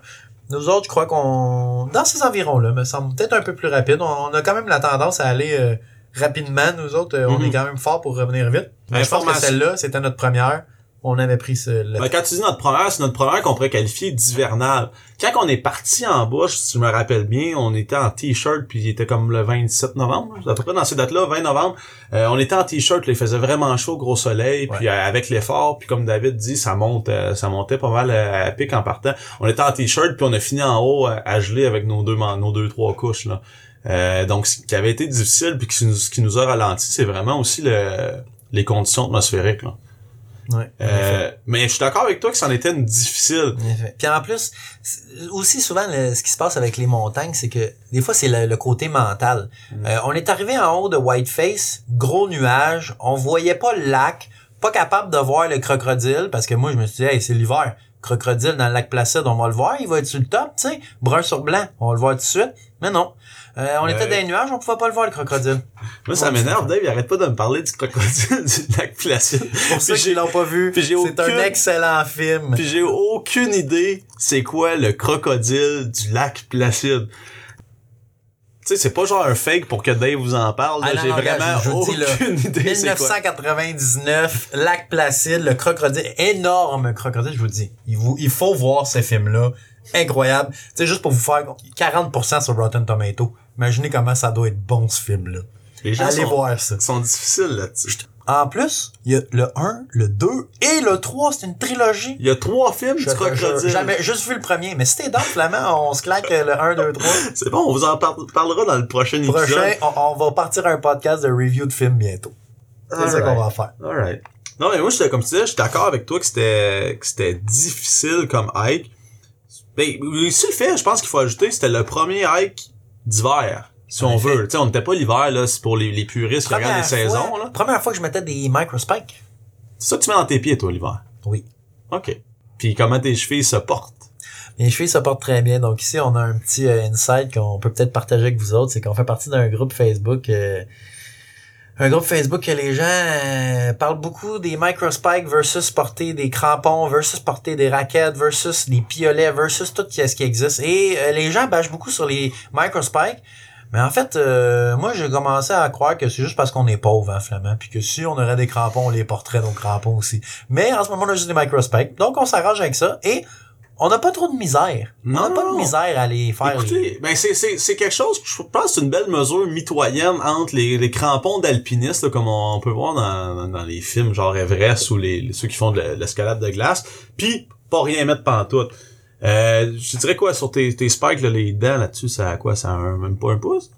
Nous autres, je crois qu'on... Dans ces environs-là, me semble peut-être un peu plus rapide. On, on a quand même la tendance à aller euh, rapidement. Nous autres, euh, on Mhm. est quand même fort pour revenir vite. Mais je pense que celle-là, c'était notre première. On avait pris ce, le... Ben, quand tu dis notre première, c'est notre première qu'on pourrait qualifier d'hivernale. Quand on est parti en bouche, si je me rappelle bien, on était en t-shirt, puis il était comme le 27 novembre, à peu près dans ces dates-là, 20 novembre. Euh, on était en t-shirt, il faisait vraiment chaud, gros soleil, puis euh, avec l'effort, puis comme David dit, ça monte, euh, ça montait pas mal à, pic en partant. On était en t-shirt, puis on a fini en haut à, geler avec nos deux, nos deux trois couches là. donc, ce qui avait été difficile, puis ce qui nous a ralenti, c'est vraiment aussi le, les conditions atmosphériques. Là. Ouais, euh, mais je suis d'accord avec toi que c'en était une difficile. Puis en plus, aussi souvent, ce qui se passe avec les montagnes, c'est que des fois, c'est le, côté mental. Mm. Euh, on est arrivé en haut de Whiteface, gros nuage, on voyait pas le lac, pas capable de voir le crocodile, parce que moi, je me suis dit, hey, c'est l'hiver. Crocodile dans le lac Placide, on va le voir, il va être sur le top, tu sais, brun sur blanc, on va le voir tout de suite. Mais non. Euh, on était dans les nuages, on pouvait pas le voir, le crocodile. Moi, ça m'énerve, Dave, il arrête pas de me parler du crocodile du lac Placide. Pour ceux qui l'ont pas vu, c'est un excellent film. Puis j'ai aucune idée c'est quoi le crocodile du lac Placide. Tu sais, c'est pas genre un fake pour que Dave vous en parle. Ah, j'ai vraiment aucune idée. 1999, Lac Placide, le crocodile, énorme crocodile, je vous dis. Il, vous, il faut voir ce film-là. Incroyable. Tu sais, juste pour vous faire 40% sur Rotten Tomato. Imaginez comment ça doit être bon, ce film-là. Allez voir ça. sont difficiles là-dessus. En plus, il y a le 1, le 2 et le 3, c'est une trilogie. Il y a trois films je, crois que J'ai jamais juste vu le premier, mais t'es dans Flamand, on se claque le 1, 2, 3. C'est bon, on vous en parlera dans le prochain, prochain épisode. On, va partir un podcast de review de films bientôt. C'est ça qu'on va faire. Alright. Non, mais moi, j'étais comme tu disais, je suis d'accord avec toi que c'était, que c'était difficile comme hike. Mais, si le fait, je pense qu'il faut ajouter, c'était le premier hike d'hiver. Si on veut. Tu sais, on n'était pas l'hiver, là, c'est pour les, les puristes qui regardent les saisons, là. Première fois que je mettais des microspikes. C'est ça que tu mets dans tes pieds, toi, l'hiver? Oui. OK. Puis comment tes chevilles se portent? Mes chevilles se portent très bien. Donc ici, on a un petit euh, insight qu'on peut peut-être partager avec vous autres. C'est qu'on fait partie d'un groupe Facebook euh, un groupe Facebook que les gens euh, parlent beaucoup des microspikes versus porter des crampons versus porter des raquettes versus des piolets versus tout ce qui existe. Et euh, les gens bâchent beaucoup sur les microspikes. Mais en fait, euh, moi j'ai commencé à croire que c'est juste parce qu'on est pauvre, hein, Flamand, puis que si on aurait des crampons, on les porterait nos crampons aussi. Mais en ce moment, on a juste des microspikes. Donc on s'arrange avec ça. Et on n'a pas trop de misère. Non, on n'a pas de misère à les faire. Écoutez, ben c'est, c'est, c'est quelque chose que je pense c'est une belle mesure mitoyenne entre les, les crampons d'alpinistes, comme on, peut voir dans, dans, les films genre Everest ou les, ceux qui font de l'escalade de glace, puis pas rien mettre pantoute. Euh, je dirais quoi sur tes, tes spikes, là, les dents là-dessus, ça a quoi? Ça a un, même pas un pouce?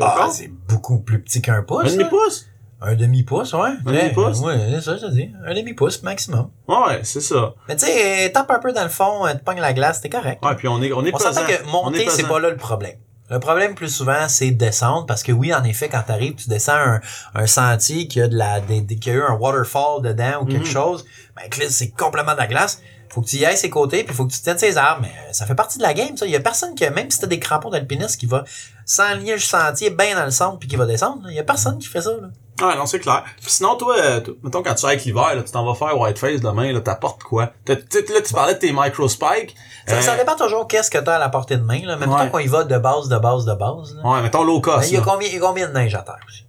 Ah, c'est beaucoup plus petit qu'un pouce. Un demi-pouce? Un demi-pouce, ouais. Un demi-pouce? Ouais, c'est ça, je te dis. Un demi-pouce maximum. Ouais, c'est ça. Mais tu sais, tape un peu dans le fond, tu pognes la glace, t'es correct. Ouais, puis on est, on est On s'entend que monter, c'est pas là le problème. Le problème plus souvent, c'est descendre parce que oui, en effet, quand t'arrives, tu descends un, un sentier qui a de la, des, qui a eu un waterfall dedans ou quelque mhm. chose, ben, c'est complètement de la glace faut que tu y ailles ses côtés, puis faut que tu tiennes ses armes. Mais euh, ça fait partie de la game, ça. Il y a personne qui, même si t'as des crampons d'alpiniste, qui va s'enligner le sentier bien dans le centre puis qui va descendre. Il y a personne qui fait ça. Là. Ouais, non, c'est clair. Puis sinon, toi, euh, mettons quand tu avec l'hiver, tu t'en vas faire Whiteface demain, là, t'apportes quoi? là, tu parlais de tes microspikes. Ça, ça euh, dépend toujours qu'est-ce que t'as à la portée de main, là. Mais mettons qu'on y va de base, de base, de base. Là. Ouais, mettons low cost. il y a combien, il y a combien de neige à terre aussi?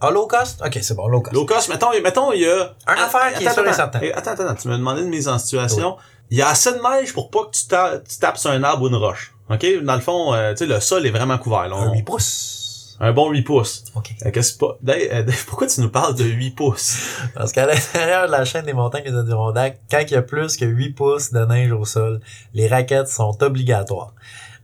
Ah, low cost? Ok, c'est bon, low cost. Low cost, mettons, mettons, il y a... Un affaire qui est sûr et certain. Attends, attends, tu m'as demandé de mise en situation. Il y a assez de neige pour pas que tu, tapes sur un arbre ou une roche. OK? Dans le fond, euh, tu sais, le sol est vraiment couvert. Là. Un 8 pouces. Un bon 8 pouces. OK. Euh, pas... Pourquoi tu nous parles de 8 pouces? Parce qu'à l'intérieur de la chaîne des montagnes des Adirondacks, quand il y a plus que 8 pouces de neige au sol, les raquettes sont obligatoires.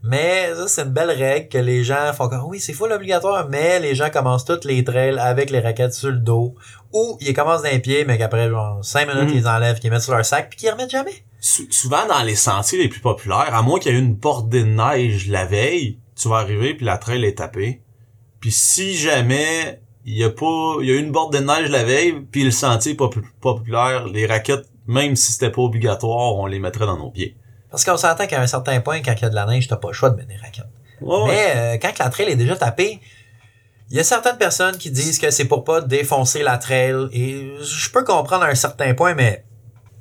Mais ça, c'est une belle règle que les gens font comme, oui, c'est full obligatoire, mais les gens commencent toutes les trails avec les raquettes sur le dos, ou ils commencent d'un pied, mais qu'après, genre, 5 minutes, mm. ils enlèvent, qu'ils mettent sur leur sac, puis qu'ils remettent jamais. souvent, dans les sentiers les plus populaires, à moins qu'il y ait une bordée de neige la veille, tu vas arriver, puis la trail est tapée. Puis si jamais il y a pas, il y a une bordée de neige la veille, puis le sentier est pas, populaire, les raquettes, même si c'était pas obligatoire, on les mettrait dans nos pieds. Parce qu'on s'entend qu'à un certain point, quand il y a de la neige, t'as pas le choix de mettre des raquettes. Mais euh, quand la trail est déjà tapée, il y a certaines personnes qui disent que c'est pour pas défoncer la trail. Et je peux comprendre à un certain point, mais...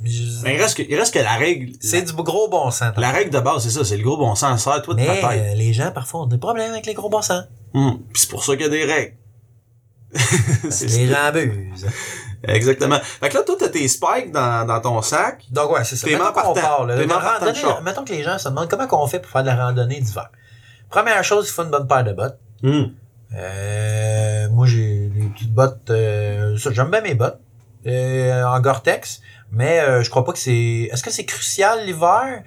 Mais il reste que, il reste que la règle... C'est du gros bon sens. La règle de base, c'est ça, c'est le gros bon sens. Ça, toi, de mais euh, les gens, parfois, ont des problèmes avec les gros bon sens. Puis c'est pour ça qu'il y a des règles. les gens abusent. Exactement. Fait que là, toi, t'as tes spikes dans, dans ton sac. Donc ouais, c'est ça. Mettons qu'on part, là. Randonnée, mettons que les gens se demandent comment qu'on fait pour faire de la randonnée d'hiver. Première chose, il faut une bonne paire de bottes. Hum. Euh, moi, j'ai des petites bottes. Euh, j'aime bien mes bottes euh, en Gore-Tex, mais euh, je crois pas que c'est. Est-ce que c'est crucial l'hiver?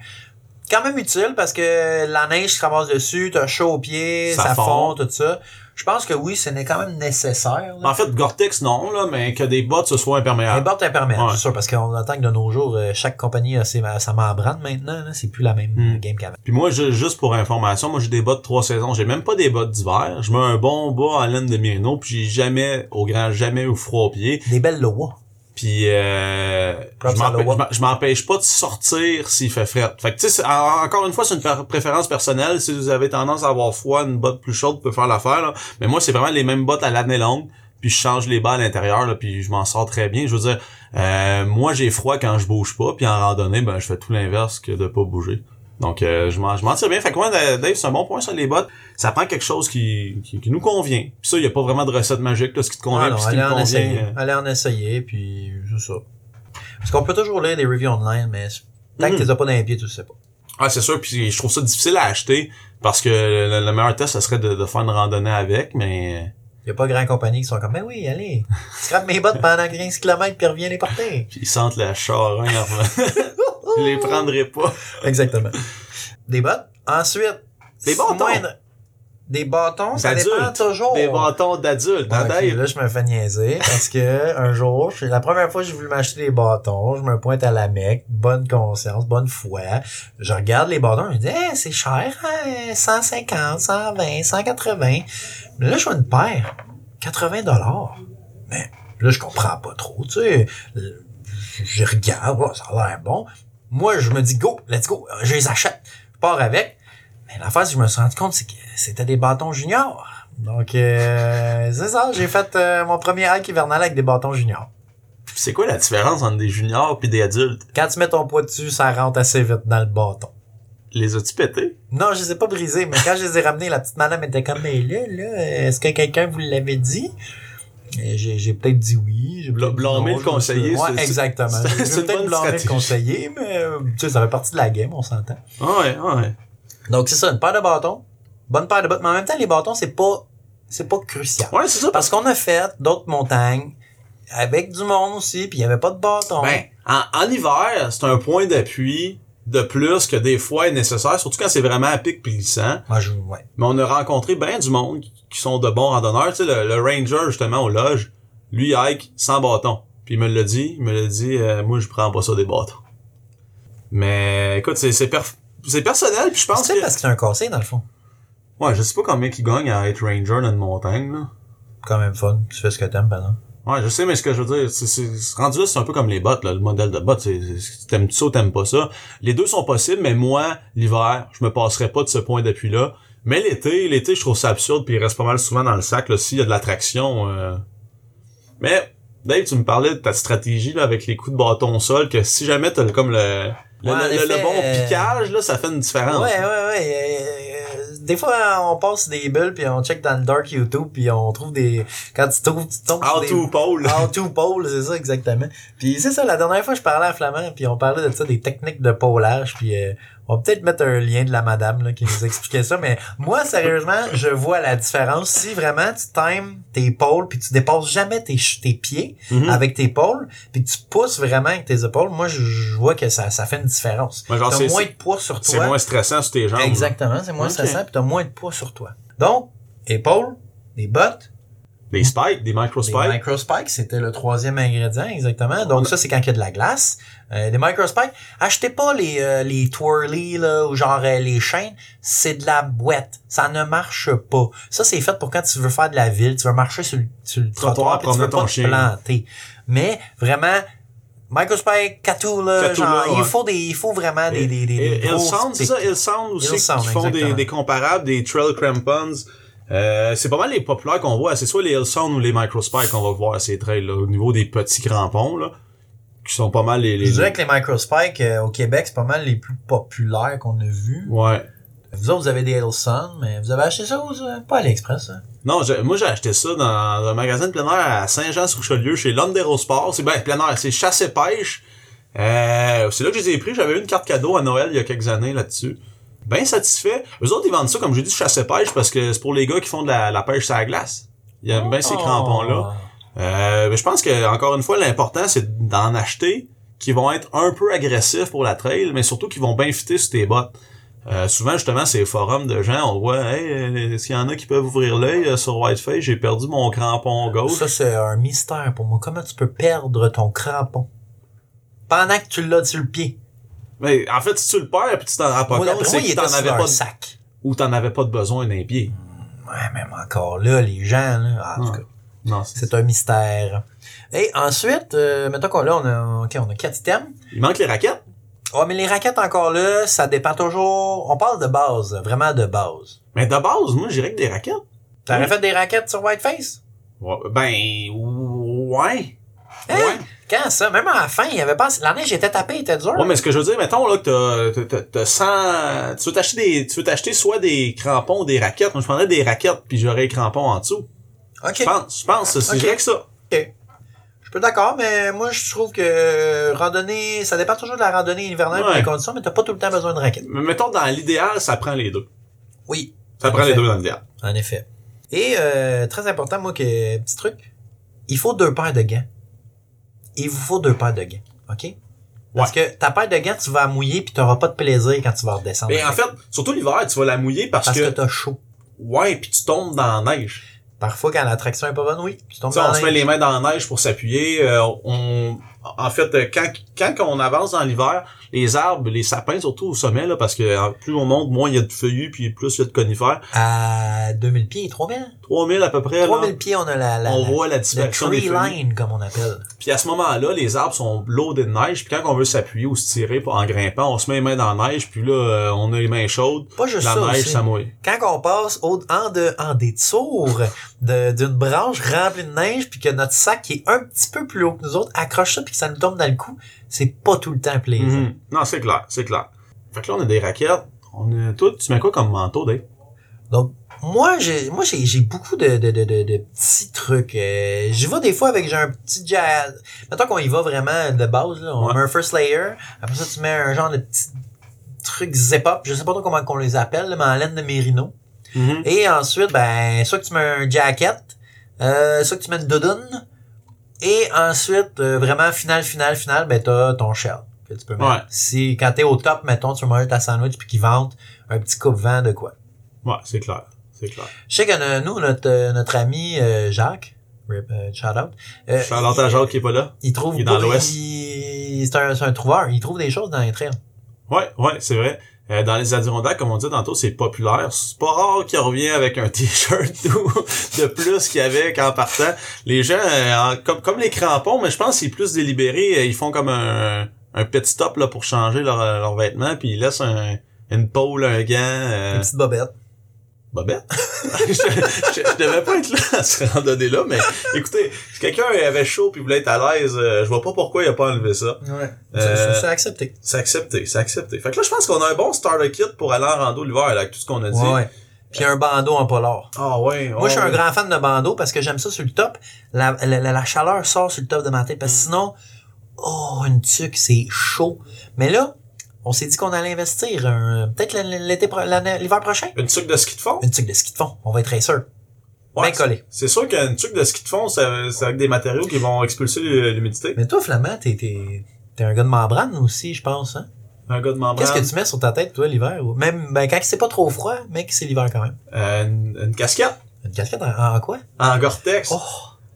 Quand même utile parce que la neige se ramasse dessus, t'as chaud aux pieds, Ça ça, fond. fond, tout ça. Je pense que oui, ce n'est quand même nécessaire. là. En fait, Gore-Tex, non, là, mais que des bottes, ce soit imperméable. bottes imperméables, Ouais. c'est sûr, parce qu'on entend que de nos jours, euh, chaque compagnie a sa membrane maintenant. C'est plus la même Mm. euh, game qu'avant. Puis moi, ju- juste pour information, moi j'ai des bottes trois saisons. J'ai même pas des bottes d'hiver. Je mets un bon bas en laine de Merino, puis j'ai jamais, au grand jamais, eu froid aux pieds. Des belles Loa. Puis euh, je m'empêche pas de sortir s'il fait frais. Fait que tu sais, encore une fois, c'est une préférence personnelle. Si vous avez tendance à avoir froid, une botte plus chaude peut faire l'affaire. là. Mais moi, c'est vraiment les mêmes bottes à l'année longue. Puis je change les bas à l'intérieur, là, puis je m'en sors très bien. Je veux dire, euh, moi j'ai froid quand je bouge pas, puis en randonnée, ben je fais tout l'inverse que de pas bouger. Donc euh, je m'en je m'en tire bien. Fait que moi, Dave, c'est un bon point sur les bottes. Ça prend quelque chose qui, qui, qui nous convient. Puis ça, il y a pas vraiment de recette magique, là, ce qui te convient, Ah non, puis ce qui me en convient. essayer. euh, Allez en essayer, puis c'est ça. Parce qu'on peut toujours lire des reviews online, mais tant Mhm. que t'es pas dans les pieds, tu sais pas. Ah, c'est sûr, puis je trouve ça difficile à acheter parce que le, le meilleur test, ça serait de, de faire une randonnée avec, mais Y a pas grand compagnie qui sont comme, ben oui, allez, scrape mes bottes pendant 15 km puis reviens les porter. puis ils sentent la charogne. je les prendrai pas. Exactement. Des bottes? Ensuite. Des bâtons. Des bâtons, ça dépend toujours. Des bâtons d'adultes. Ah, là, je me fais niaiser parce que un jour, c'est la première fois que j'ai voulu m'acheter des bâtons, je me pointe à la Mecque, bonne conscience, bonne foi. Je regarde les bâtons, je me dis, hey, c'est cher, hein, 150, 120, 180. Mais là, je vois une paire, 80 dollars. Mais là, je comprends pas trop, tu sais. Euh, Je regarde, oh, ça a l'air bon. Moi, je me dis, go, let's go, je les achète. Je pars avec. Mais l'affaire, je me suis rendu compte, c'est que c'était des bâtons juniors. Donc, euh, c'est ça, j'ai fait euh, mon premier hike hivernal avec des bâtons juniors. C'est quoi la différence entre des juniors puis des adultes? Quand tu mets ton poids dessus, ça rentre assez vite dans le bâton. Les as-tu pétés? Non, je les ai pas brisés, mais quand je les ai ramenés, la petite madame était comme, mais là, là, est-ce que quelqu'un vous l'avait dit? J'ai, peut-être dit oui. J'ai non, le conseiller, c'est- exactement. c'est- peut-être blâmé le conseiller, mais euh, tu sais, ça fait partie de la game, on s'entend. Ah ouais, ah ouais. Donc, c'est ça, une paire de bâtons. Bonne paire de bottes. Mais en même temps, les bâtons, c'est pas, c'est pas crucial. Ouais, c'est ça. Parce qu'on a fait d'autres montagnes avec du monde aussi, puis il y avait pas de bâton. Ben, en, en hiver, c'est un point d'appui de plus que des fois est nécessaire, surtout quand c'est vraiment à pic glissant. Moi, je, ouais. Mais on a rencontré bien du monde qui- sont de bons randonneurs. Tu sais, le, le ranger, justement, au loge, lui, il hike sans bâton. Puis il me l'a dit, il me l'a dit, euh, moi, je prends pas ça des bâtons. Mais, écoute, c'est, c'est, perf- c'est personnel, puis je pense C'est que... parce que c'est un cassé, dans le fond. Ouais, je sais pas combien qui gagne à être ranger dans une montagne, là. Quand même fun. Tu fais ce que t'aimes, pendant. Ouais, je sais, mais ce que je veux dire, c'est, c'est, c'est- rendu là, c'est un peu comme les bottes, là, le modèle de bottes. C'est, c'est- t'aimes ça ou t'aimes pas ça. Les deux sont possibles, mais moi, l'hiver, je me passerai pas de ce point d'appui-là. Mais l'été, l'été, je trouve ça absurde, puis il reste pas mal souvent dans le sac, là, s'il y a de l'attraction. euh. Mais, Dave, tu me parlais de ta stratégie, là, avec les coups de bâton au sol, que si jamais t'as comme le, le, Ouais, le- le bon euh, piquage, là, ça fait une différence. Ouais, ouais, ouais. Des fois, on passe des bulles, puis on check dans le dark YouTube, puis on trouve des... Quand tu trouves, tu tombes How to pole. How to pole, c'est ça, exactement. Puis c'est ça, la dernière fois, je parlais à Flamand, puis on parlait de ça, des techniques de polage, puis euh, on va peut-être mettre un lien de la madame là, qui nous expliquait ça, mais moi, sérieusement, je vois la différence. Si vraiment tu times tes pôles, puis tu dépasses jamais tes, pieds Mhm. avec tes pôles, puis tu pousses vraiment avec tes épaules, moi, je, je vois que ça, ça fait une différence. Ouais, T'as moins de poids sur toi. C'est moins stressant sur tes jambes. Exactement, c'est moins stressant, puis t'as moins de poids sur toi. Donc, épaules, des bottes, Des spikes, des micro des spikes. microspikes, c'était le troisième ingrédient, exactement. Donc, a- ça, c'est quand il y a de la glace. Euh, des microspikes, achetez pas les, euh, les twirly, là, ou genre euh, les chaînes. C'est de la boîte. Ça ne marche pas. Ça, c'est fait pour quand tu veux faire de la ville, tu veux marcher sur le, sur le Trottoir, puis tu veux pas te planter. Mais, vraiment, Microspike, Katou, là, Katou, genre, ouais. il faut des, il faut vraiment des, des, des, des Et ça? Hillsound aussi, qui font des, des comparables, des trail crampons. Euh, c'est pas mal les populaires qu'on voit. C'est soit les Hillsound ou les Microspike qu'on va voir à ces trails, là, au niveau des petits crampons, là. Qui sont pas mal les, les, Je dirais que les microspikes euh, au Québec, c'est pas mal les plus populaires qu'on a vus. Ouais. Vous autres, vous avez des Elson, mais vous avez acheté ça aux, euh, pas à l'Express, hein? Non, moi j'ai acheté ça dans un magasin de plein air à Saint-Jean-sur-Richelieu chez Sport. C'est ben plein air, c'est chasse et pêche. Euh, c'est là que je les ai pris. J'avais eu une carte cadeau à Noël il y a quelques années là-dessus. Bien satisfait. Eux autres, ils vendent ça, comme je dis, chasse et pêche parce que c'est pour les gars qui font de la, la pêche sur la glace. Ils aiment bien ces crampons-là. Euh, mais je pense que encore une fois, l'important, c'est d'en acheter qui vont être un peu agressifs pour la trail, mais surtout qui vont bien fitter sur tes bottes. Euh, souvent, justement, ces forums de gens, on voit, hey, euh, est-ce qu'il y en a qui peuvent ouvrir l'œil euh, sur Whiteface? J'ai perdu mon crampon gauche. Ça, c'est un mystère pour moi. Comment tu peux perdre ton crampon? Pendant que tu l'as sur le pied? Mais en fait, si tu le perds puis tu t'en rends pas Moi, compte, c'est que t'en avais pas de, sac. ou t'en avais pas de besoin d'un pied. Ouais, même encore là, les gens, là, ah, en tout cas, c'est- un mystère. Et ensuite, euh, mettons qu'on là, on a, on a quatre items. Il manque les raquettes. Ouais, mais les raquettes encore là, ça dépend toujours. On parle de base, vraiment de base. Mais de base, moi, je dirais que des raquettes. T'aurais Oui. fait des raquettes sur Whiteface? Ouais, Ben, ouais. Hein? Ouais. Quand ça? Même à la fin, il y avait pas. La neige était tapée, était dure. Ouais, mais ce que je veux dire, mettons, là, que t'as, t'as, t'as 100, tu veux t'acheter des, tu veux t'acheter soit des crampons ou des raquettes. Moi, je prendrais des raquettes puis j'aurais les crampons en dessous. Ok. Je pense, je pense, c'est Ok. vrai que ça. Je suis d'accord, mais moi, je trouve que randonnée, ça dépend toujours de la randonnée hivernale et Ouais. des conditions, mais t'as pas tout le temps besoin de raquettes. Mais mettons, dans l'idéal, ça prend les deux. Oui. Ça En prend les deux dans l'idéal. En effet. Et, euh, très important, moi, que, petit truc. Il faut deux paires de gants. Il vous faut deux paires de gants. OK? Parce que ta paire de gants, tu vas la mouiller puis t'auras pas de plaisir quand tu vas redescendre. Mais en fait, surtout l'hiver, tu vas la mouiller parce, parce que, que, t'as chaud. ouais, puis tu tombes dans la neige. Parfois, quand la traction est pas bonne, oui. Tu tombes dans on la se met neige. les mains dans la neige pour s'appuyer. euh, on, en fait, euh, quand, quand on avance dans l'hiver, les arbres, les sapins, surtout au sommet, là, parce que plus on monte, moins il y a de feuillus, puis plus il y a de conifères. À 2000 pieds, 3000? 3000 à peu près, là, 3000 pieds, on a la, la, on la- voit la dispersion des tree feuillus. line, comme on appelle. Puis à ce moment-là, les arbres sont loadés de neige, puis quand on veut s'appuyer ou se tirer pour- en grimpant, on se met les mains dans la neige, puis là, euh, on a les mains chaudes, Pas juste la ça neige, ça mouille. quand on passe au, en, de, en détour de- d'une branche remplie de neige, puis que notre sac qui est un petit peu plus haut que nous autres accroche ça, puis que ça nous tombe dans le cou, c'est pas tout le temps plaisant. Mhm. Non, c'est clair, c'est clair. Fait que là, on a des raquettes. On a tout. Tu mets quoi comme manteau, Dave? Donc, moi, j'ai moi j'ai beaucoup de, de, de, de, de petits trucs. Euh, J'y vais des fois avec j'ai un petit jazz. Mettons qu'on y va vraiment de base, là. On Ouais. met un first layer. Après ça, tu mets un genre de petit truc zip-up. Je sais pas trop comment qu'on les appelle, là, mais en laine de mérino. Mhm. Et ensuite, ben, soit que tu mets un jacket, euh, soit que tu mets une doudoune. Et ensuite, euh, vraiment, final, final, final, ben, t'as ton shell. Que tu peux mettre. Ouais. Si, quand t'es au top, mettons, tu veux manger ta sandwich puis qu'ils vendent un petit coupe-vent de quoi? Ouais, c'est clair. C'est clair. Je sais que nous, notre, euh, notre ami euh, Jacques, rip, euh, shout out, euh, Charlotte à Jacques qui est pas là. il trouve il est dans l'Ouest. C'est un, c'est un trouveur. Il trouve des choses dans les trails. Ouais, ouais, c'est vrai. Euh, dans les Adirondacks, comme on dit tantôt, c'est populaire. C'est pas rare qu'il revient avec un t-shirt de plus qu'il y avait qu'en partant. Les gens, euh, comme, comme les crampons, mais je pense qu'ils sont plus délibérés. euh, Ils font comme un, pit stop là, pour changer leurs leurs vêtements, puis ils laissent un, une pole, un gant. euh, Une petite bobette. Bobette. je, je, je devais pas être là à ce randonnée-là, mais écoutez, si quelqu'un avait chaud puis voulait être à l'aise, euh, je vois pas pourquoi il a pas enlevé ça. Ouais. Euh, C'est accepté. C'est accepté, c'est accepté. Fait que là, je pense qu'on a un bon starter kit pour aller en rando l'hiver, avec tout ce qu'on a dit. Ouais. Puis un bandeau en polar. Ah ouais, Moi, je suis un grand fan de bandeau parce que j'aime ça sur le top. La, la, la- la chaleur sort sur le top de ma tête. Parce que sinon, oh, une tuque, c'est chaud. Mais là, on s'est dit qu'on allait investir un- peut-être l'été, l'hiver prochain? Une tuque de ski de fond? Une tuque de ski de fond. On va être racer. Ouais, bien collé. C'est sûr qu'une tuque de ski de fond, c'est c'est avec des matériaux qui vont expulser l'humidité. Mais toi, Flamand, t'es, t'es, t'es un gars de membrane aussi, je pense, hein? Un gars de membrane. Qu'est-ce que tu mets sur ta tête, toi, l'hiver? Même, ben, quand c'est pas trop froid, que c'est l'hiver quand même. Euh, une, une casquette Une casquette en, en quoi? en Gore-Tex. Oh!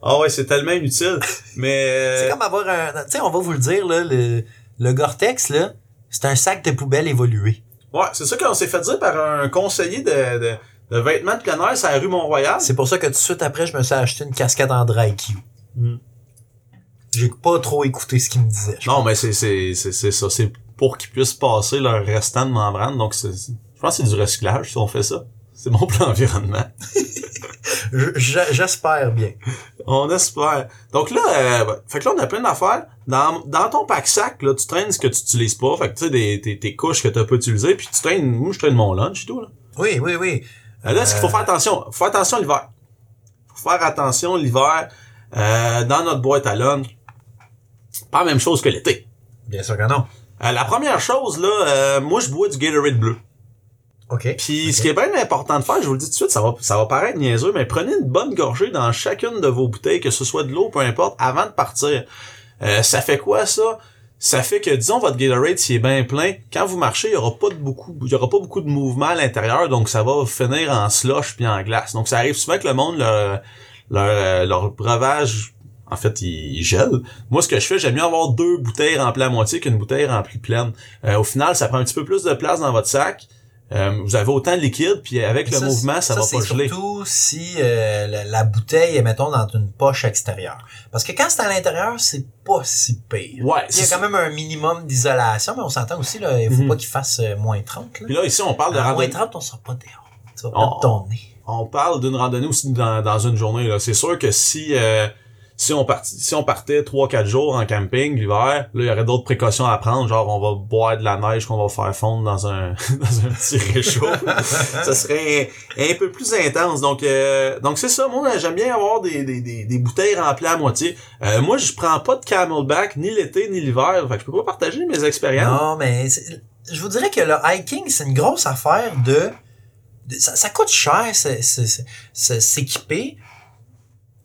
Ah ouais, c'est tellement inutile. Mais... C'est euh, comme avoir un, tu sais, on va vous le dire, là, le, le Gore-Tex, là, c'est un sac de poubelle évolué. Ouais, c'est ça qu'on s'est fait dire par un conseiller de, de, de vêtements de plein air sur la rue Mont-Royal. C'est pour ça que tout de suite après, je me suis acheté une casquette en dry Q. Mm. J'ai pas trop écouté ce qu'il me disait. Non, mais c'est c'est c'est c'est ça, c'est pour qu'ils puissent passer leur restant de membrane. Donc c'est je pense que c'est du recyclage si on fait ça. C'est l'environnement. Je- je- J'espère bien. On espère. Donc là, euh, fait que là, on a plein d'affaires. Dans, dans ton pack-sac, là, tu traînes ce que tu utilises pas. Fait que tu sais, des, tes, tes couches que t'as pas utilisées, puis tu traînes, moi, je traîne mon lunch et tout, là. Oui, oui, oui. Euh, là, ce qu'il faut faire attention? Faut faire attention l'hiver. Faut faire attention l'hiver, euh, dans notre boîte à lunch. Pas la même chose que l'été. Bien sûr que non. Euh, la première chose, là, euh, moi, je bois du Gatorade bleu. OK. Puis ce qui est bien important de faire, je vous le dis tout de suite, ça va, ça va paraître niaiseux, mais prenez une bonne gorgée dans chacune de vos bouteilles, que ce soit de l'eau, peu importe, avant de partir. Euh, ça fait quoi ça? Ça fait que, disons, votre Gatorade, s'il est bien plein, quand vous marchez, il y aura pas de beaucoup, il y aura pas beaucoup de mouvement à l'intérieur, donc ça va finir en slush puis en glace. Donc ça arrive souvent que le monde, leur, leur, leur breuvage, en fait, il, il gèle. Moi, ce que je fais, j'aime mieux avoir deux bouteilles remplies à moitié qu'une bouteille remplie pleine. Euh, au final, ça prend un petit peu plus de place dans votre sac. Euh, vous avez autant de liquide, puis avec le Ça, mouvement, ça, va pas geler. surtout si euh, la, la bouteille est, mettons, dans une poche extérieure. Parce que quand c'est à l'intérieur, c'est pas si pire. Ouais, Il y a quand même un minimum d'isolation, mais on s'entend aussi, là, il faut Mhm. pas qu'il fasse euh, moins 30. Là. Puis là, ici, on parle de À moins randonnée. 30, on sera pas dehors. Tu vas On- ton nez. On parle d'une randonnée aussi dans, dans une journée. Là. C'est sûr que si euh, si on partit, si on partait 3-4 jours en camping l'hiver, là, il y aurait d'autres précautions à prendre. Genre, on va boire de la neige qu'on va faire fondre dans un dans un petit réchaud. ça serait un, peu plus intense. Donc, euh, donc c'est ça. Moi, j'aime bien avoir des, des, des, des bouteilles remplies à moitié. Euh, moi, je prends pas de Camelback ni l'été ni l'hiver. Fait que je peux pas partager mes expériences. Non, mais je vous dirais que le hiking, c'est une grosse affaire de... ça, ça coûte cher c'est- c'est- c'est- c'est- s'équiper.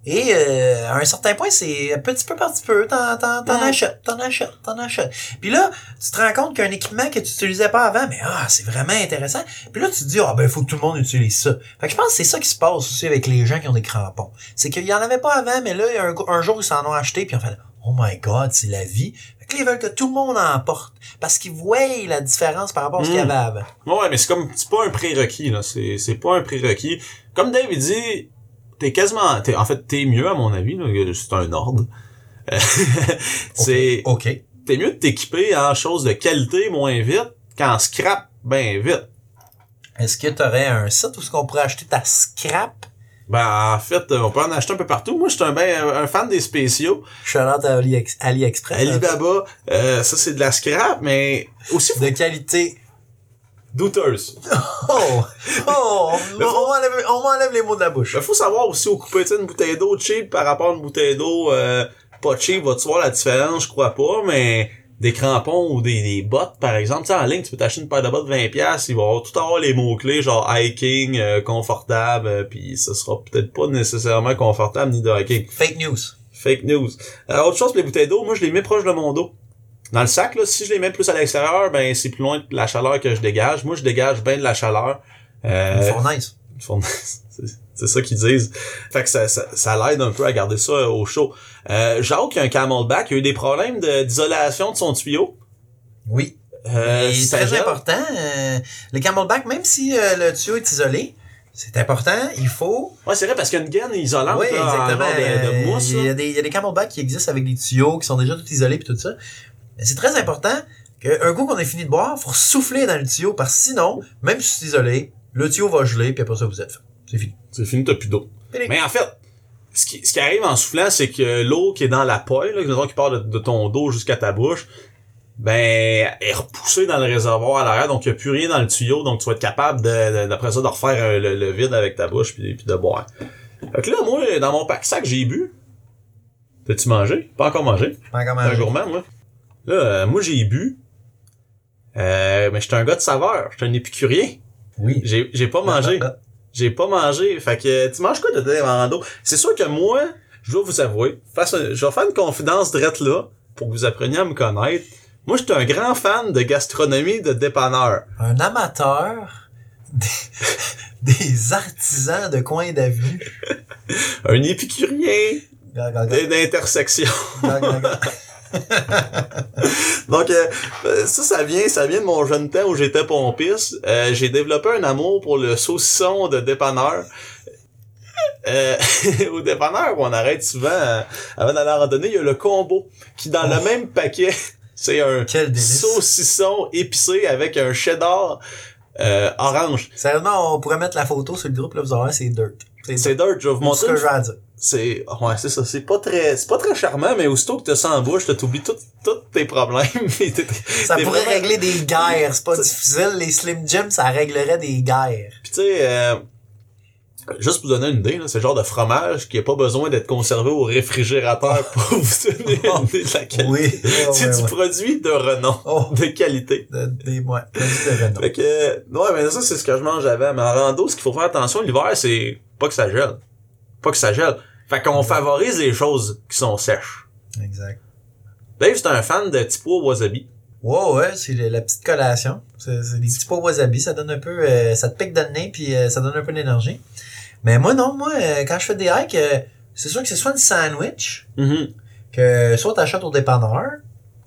Et euh, à un certain point, c'est petit peu par petit peu, t'en, t'en, t'en Ouais. achètes, t'en achètes, t'en achètes. Puis là, tu te rends compte qu'un équipement que tu utilisais pas avant, mais ah, c'est vraiment intéressant. Puis là, tu te dis, ah ben, il faut que tout le monde utilise ça. Fait que je pense que c'est ça qui se passe aussi avec les gens qui ont des crampons. C'est qu'il y en avait pas avant, mais là, un, un jour, ils s'en ont acheté, puis on fait, oh my god, c'est la vie. Fait que là, ils veulent que tout le monde en porte. Parce qu'ils voient la différence par rapport à ce qu'il y Mm. avait avant. Ouais, mais c'est comme c'est pas un prérequis là, c'est c'est pas un prérequis. Comme David dit, t'es quasiment t'es en fait t'es mieux à mon avis c'est un ordre. Euh, c'est OK. t'es mieux de t'équiper en choses de qualité moins vite qu'en scrap ben vite. Est-ce que tu aurais un site où est-ce qu'on pourrait acheter ta scrap? Ben en fait, on peut en acheter un peu partout. Moi, je suis un ben un fan des spéciaux. Shout-out à Ali- AliExpress. Alibaba, euh, ça c'est de la scrap, mais aussi De qualité. Douteuse. Oh! Oh! On, m'enlève, on m'enlève les mots de la bouche. Il faut savoir aussi au couper, une bouteille d'eau cheap par rapport à une bouteille d'eau euh, pas cheap, vas-tu voir la différence? Je crois pas, mais des crampons ou des, des bottes, par exemple, tu sais, en ligne, tu peux t'acheter une paire de bottes 20$, piastres, il va avoir tout avoir les mots-clés, genre hiking, euh, confortable, euh, puis ce sera peut-être pas nécessairement confortable ni de hiking. Fake news. Fake news. Euh, autre chose les bouteilles d'eau, moi je les mets proche de mon dos. Dans le sac, là, si je les mets plus à l'extérieur, ben c'est plus loin de la chaleur que je dégage. Moi, je dégage bien de la chaleur. Euh, Une fournaise. une fournaise. C'est- C'est ça qu'ils disent. Fait que ça, ça, ça l'aide un peu à garder ça euh, au chaud. Euh, Jacques, un camelback, il a eu des problèmes d'isolation de, son tuyau. Oui. Euh, ça très important, euh, le camelback, même si euh, le tuyau est isolé, c'est important, il faut... Ouais, c'est vrai, parce qu'il y a une gaine isolante oui, là, en exactement. de, de mousse. il, y là. a des, il y a des camelbacks qui existent avec des tuyaux qui sont déjà tout isolés puis tout ça. C'est très important qu'un coup qu'on ait fini de boire, faut souffler dans le tuyau parce que sinon, même si c'est isolé, le tuyau va geler puis après ça vous êtes fait. C'est fini. C'est fini, t'as plus d'eau. Mais en fait, ce qui, ce qui arrive en soufflant, c'est que l'eau qui est dans la paille, là, disons, qui part de, de ton dos jusqu'à ta bouche, ben, est repoussée dans le réservoir à l'arrière, donc il n'y a plus rien dans le tuyau, donc tu vas être capable de, d'après ça de refaire euh, le, le vide avec ta bouche puis, puis de boire. Fait que là, moi, dans mon pack sac, j'ai bu. T'as-tu mangé? Pas encore mangé. Pas encore un mangé. gourmand, moi. Là, euh, moi, j'ai bu. Euh, mais j'étais un gars de saveur. J'étais un épicurien. Oui. J'ai, j'ai pas mangé. J'ai pas mangé. Fait que tu manges quoi de en rando? C'est sûr que moi, je dois vous avouer, face à- je vais faire une confidence drette là, pour que vous appreniez à me connaître. Moi, j'étais un grand fan de gastronomie de dépanneur. Un amateur des, des artisans de coin d'avenue. Un épicurien d'intersection. Donc euh, ça, ça vient, ça vient de mon jeune temps où j'étais pompiste. Euh, j'ai développé un amour pour le saucisson de dépanneur. Euh, au dépanneur, où on arrête souvent euh, avant d'aller en randonnée, il y a le combo qui dans le Oh. même paquet, c'est un saucisson épicé avec un cheddar euh, orange. Sérieusement, on pourrait mettre la photo sur le groupe, là, vous voir, c'est dirt. C'est dirt, je vais vous tout ce montrer. que j'ai à dire. C'est, ouais, c'est ça. C'est pas très, c'est pas très charmant, mais aussitôt que t'as ça en bouche, t'as oublié tous tes problèmes. Ça pourrait vraiment- régler des guerres, c'est pas difficile. Les Slim Jim, ça réglerait des guerres. Puis tu sais, euh, juste pour vous donner une idée, là, c'est le genre de fromage qui a pas besoin d'être conservé au réfrigérateur pour vous donner une idée de la qualité. Oui. C'est du produit de renom, Oh, de qualité. de- des, ouais, de renom. Fait que, ouais, mais ça, c'est ce que je mange avant. Mais en rando, ce qu'il faut faire attention l'hiver, c'est pas que ça gèle. Pas que ça gèle. Fait qu'on favorise les choses qui sont sèches. Exact. Dave, c'est un fan de petits pois wasabi. Wow, ouais, c'est la petite collation. C'est des petits pots wasabi, ça donne un peu, euh, ça te pique dans le nez puis euh, ça donne un peu d'énergie. Mais moi non, moi euh, quand je fais des hikes, euh, c'est sûr que c'est soit une sandwich Mhm. que soit t'achètes au dépanneur